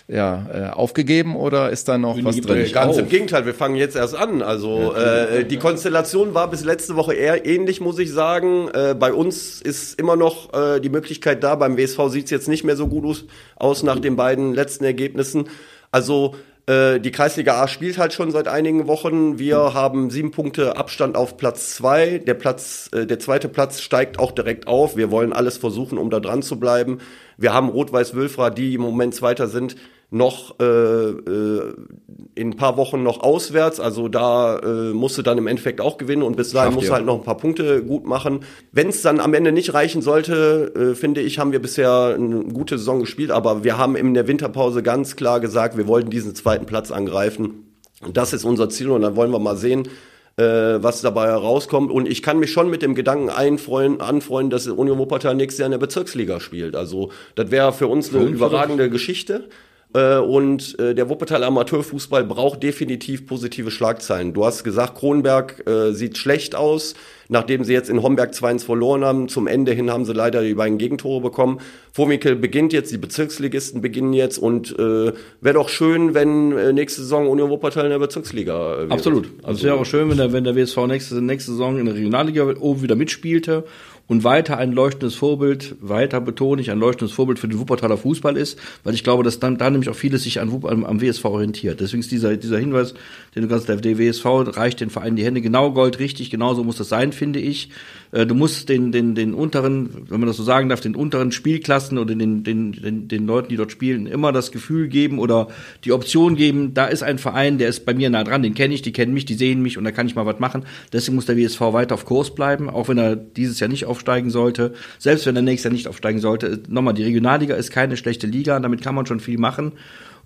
ja, äh, aufgegeben oder ist da noch was drin? Ganz auf. im Gegenteil, wir fangen jetzt erst an. Also äh, die Konstellation war bis letzte Woche eher ähnlich, muss ich sagen. Äh, bei uns ist immer noch äh, die Möglichkeit da. Beim WSV sieht's jetzt nicht mehr so gut aus, aus nach den beiden letzten Ergebnissen. Also äh, die Kreisliga A spielt halt schon seit einigen Wochen. Wir haben sieben Punkte Abstand auf Platz zwei. Der Platz, äh, der zweite Platz steigt auch direkt auf. Wir wollen alles versuchen, um da dran zu bleiben. Wir haben Rot-Weiß-Wülfra, die im Moment Zweiter sind, noch äh, äh, in ein paar Wochen noch auswärts. Also da äh, musst du dann im Endeffekt auch gewinnen und bis dahin musst du halt noch ein paar Punkte gut machen. Wenn es dann am Ende nicht reichen sollte, äh, finde ich, haben wir bisher eine gute Saison gespielt, aber wir haben in der Winterpause ganz klar gesagt, wir wollten diesen zweiten Platz angreifen. Und das ist unser Ziel und dann wollen wir mal sehen, äh, was dabei herauskommt. Und ich kann mich schon mit dem Gedanken einfreuen, anfreunden, dass Union Wuppertal nächstes Jahr in der Bezirksliga spielt. Also das wäre für uns eine überragende Geschichte. Äh, und äh, der Wuppertaler Amateurfußball braucht definitiv positive Schlagzeilen. Du hast gesagt, Kronberg äh, sieht schlecht aus, nachdem sie jetzt in Homberg 2-1 verloren haben. Zum Ende hin haben sie leider die beiden Gegentore bekommen. Vormikel beginnt jetzt, die Bezirksligisten beginnen jetzt und äh, wäre doch schön, wenn nächste Saison Union Wuppertal in der Bezirksliga wäre. Absolut. Also es wäre auch schön, wenn der, wenn der WSV nächste, nächste Saison in der Regionalliga oben wieder mitspielte und weiter ein leuchtendes Vorbild, weiter betone ich, ein leuchtendes Vorbild für den Wuppertaler Fußball ist, weil ich glaube, dass dann da nämlich auch vieles sich an, am, am WSV orientiert. Deswegen ist dieser, dieser Hinweis, den du kannst, der WSV reicht den Vereinen die Hände genau Gold richtig, genauso muss das sein, finde ich. Äh, du musst den, den, den unteren, wenn man das so sagen darf, den unteren Spielklassen oder den, den, den, den Leuten, die dort spielen, immer das Gefühl geben oder die Option geben, da ist ein Verein, der ist bei mir nah dran, den kenne ich, die kennen mich, die sehen mich und da kann ich mal was machen. Deswegen muss der WSV weiter auf Kurs bleiben, auch wenn er dieses Jahr nicht aufsteigen sollte. Selbst wenn er nächstes Jahr nicht aufsteigen sollte. Nochmal, die Regionalliga ist keine schlechte Liga, damit kann man schon viel machen.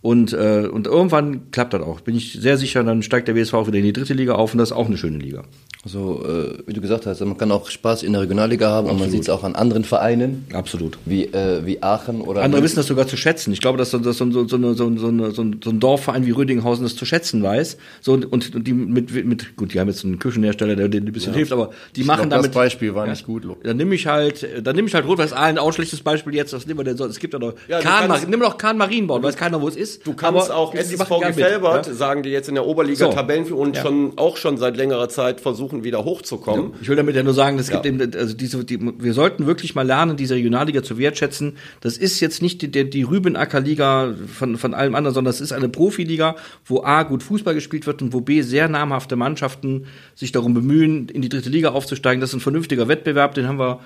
Und, äh, und irgendwann klappt das auch. Bin ich sehr sicher, dann steigt der WSV auch wieder in die dritte Liga auf und das ist auch eine schöne Liga. Also, äh, wie du gesagt hast, man kann auch Spaß in der Regionalliga haben Absolut. und man sieht es auch an anderen Vereinen. Absolut. Wie, äh, wie Aachen oder. Andere wissen das sogar zu schätzen. Ich glaube, dass, dass so, so, so, so, so, eine, so ein Dorfverein wie Rödinghausen das zu schätzen weiß. So, und, und die mit, mit, gut, die haben jetzt einen Küchenhersteller, der denen ein bisschen ja. hilft, aber die ich machen glaub, damit. Das Beispiel war ja, nicht gut. Dann nehme ich halt, dann nehme ich halt Rot-Weiß Aalen, auch schlechtes Beispiel jetzt, was nehmen wir denn so? Es gibt ja noch, ja, Kahn, nimm doch Kahn Marienbau, weiß keiner, wo es ist. Du kannst auch SSV Gefelbert, ja? sagen die jetzt in der Oberliga so. Tabellenführung und schon, auch schon seit längerer Zeit versuchen, wieder hochzukommen kommen. Ich will damit ja nur sagen, es gibt eben, also diese, die, wir sollten wirklich mal lernen, diese Regionalliga zu wertschätzen. Das ist jetzt nicht die, die, die Rübenacker-Liga von, von allem anderen, sondern das ist eine Profiliga, wo A, gut Fußball gespielt wird und wo B, sehr namhafte Mannschaften sich darum bemühen, in die dritte Liga aufzusteigen. Das ist ein vernünftiger Wettbewerb, den haben wir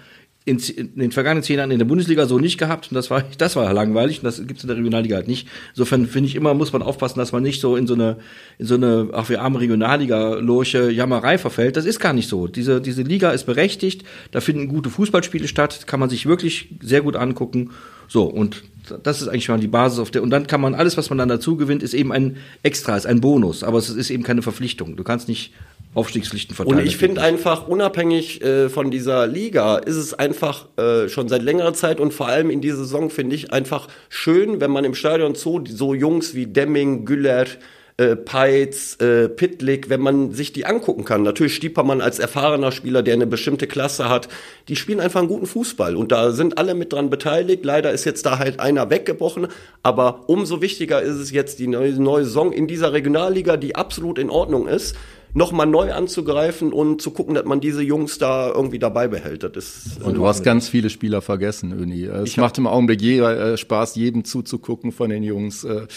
in, in, den vergangenen zehn Jahren in der Bundesliga so nicht gehabt und das war das war langweilig und das gibt's in der Regionalliga halt nicht. Insofern finde ich immer muss man aufpassen, dass man nicht so in so eine in so eine auch wir arme Regionalliga lurche Jammerei verfällt. Das ist gar nicht so. Diese diese Liga ist berechtigt, da finden gute Fußballspiele statt, kann man sich wirklich sehr gut angucken. So und das ist eigentlich schon die Basis auf der und dann kann man alles was man dann dazu gewinnt ist eben ein Extra, ist ein Bonus, aber es ist eben keine Verpflichtung. Du kannst nicht Aufstiegspflichten verteilen. Und ich finde einfach, unabhängig äh, von dieser Liga, ist es einfach äh, schon seit längerer Zeit und vor allem in dieser Saison finde ich einfach schön, wenn man im Stadion so, so Jungs wie Demming, Güller, äh, Peitz, äh, Pitlick, wenn man sich die angucken kann. Natürlich Stiepermann als erfahrener Spieler, der eine bestimmte Klasse hat, die spielen einfach einen guten Fußball und da sind alle mit dran beteiligt. Leider ist jetzt da halt einer weggebrochen, aber umso wichtiger ist es jetzt die neue, neue Saison in dieser Regionalliga, die absolut in Ordnung ist nochmal neu anzugreifen und zu gucken, dass man diese Jungs da irgendwie dabei behält. Das ist, und du hast ganz viele Spieler vergessen, Öni. Es ich macht im Augenblick je, äh, Spaß, jedem zuzugucken von den Jungs. Äh,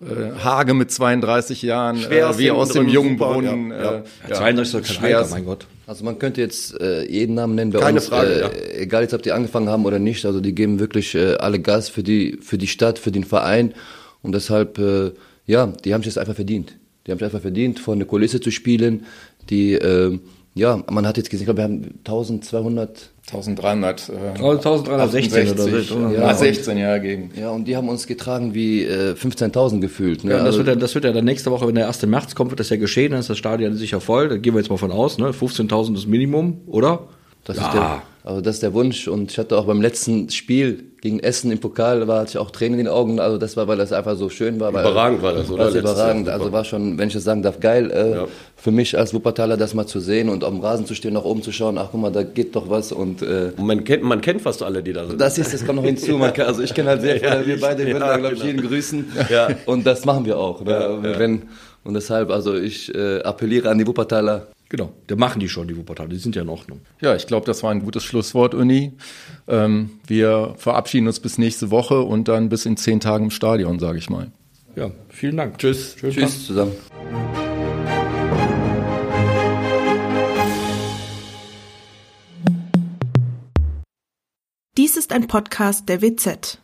äh, Hage mit 32 Jahren, äh, wie aus dem jungen Brunnen. Ja, ja. ja. 32 ist kein Alter, mein Gott. Also man könnte jetzt äh, jeden Namen nennen bei Keine uns, Frage, äh, ja. egal jetzt ob die angefangen haben oder nicht, also die geben wirklich äh, alle Gas für die, für die Stadt, für den Verein und deshalb, äh, ja, die haben es jetzt einfach verdient. Die haben es einfach verdient, vor eine Kulisse zu spielen, die, äh, ja, man hat jetzt gesehen, ich glaube, wir haben 1200 1300 äh, 1316 oder so. Ja, 16 Jahre gegen. Ja, und die haben uns getragen wie äh, 15.000 gefühlt. Ne? Ja, das, also, wird ja, das wird ja dann nächste Woche, wenn der 1. März kommt, wird das ja geschehen, dann ist das Stadion sicher voll. Da gehen wir jetzt mal von aus, ne? 15.000 ist Minimum, oder? Das ja. ist der, also das ist der Wunsch. Und ich hatte auch beim letzten Spiel gegen Essen im Pokal, war hatte ich auch Tränen in den Augen. Also das war, weil das einfach so schön war. Weil, überragend war das, oder? Das überragend. Also war schon, wenn ich das sagen darf, geil. Äh, ja. Für mich als Wuppertaler das mal zu sehen und auf dem Rasen zu stehen, nach oben zu schauen. Ach guck mal, da geht doch was. Und, äh, und man kennt, man kennt fast alle, die da sind. Das ist, das kommt noch hinzu. Man kann, also ich kenne halt sehr viele. Ja, wir beide würden da, glaube ich, jeden grüßen. Und das machen wir auch. Ne? Wenn, und deshalb, also ich äh, appelliere an die Wuppertaler, Genau, der machen die schon, die Wuppertaler, die sind ja in Ordnung. Ja, ich glaube, das war ein gutes Schlusswort, Uni. Ähm, wir verabschieden uns bis nächste Woche und dann bis in zehn Tagen im Stadion, sage ich mal. Ja, vielen Dank. Tschüss. Tschüss, Tschüss zusammen. Dies ist ein Podcast der WZ.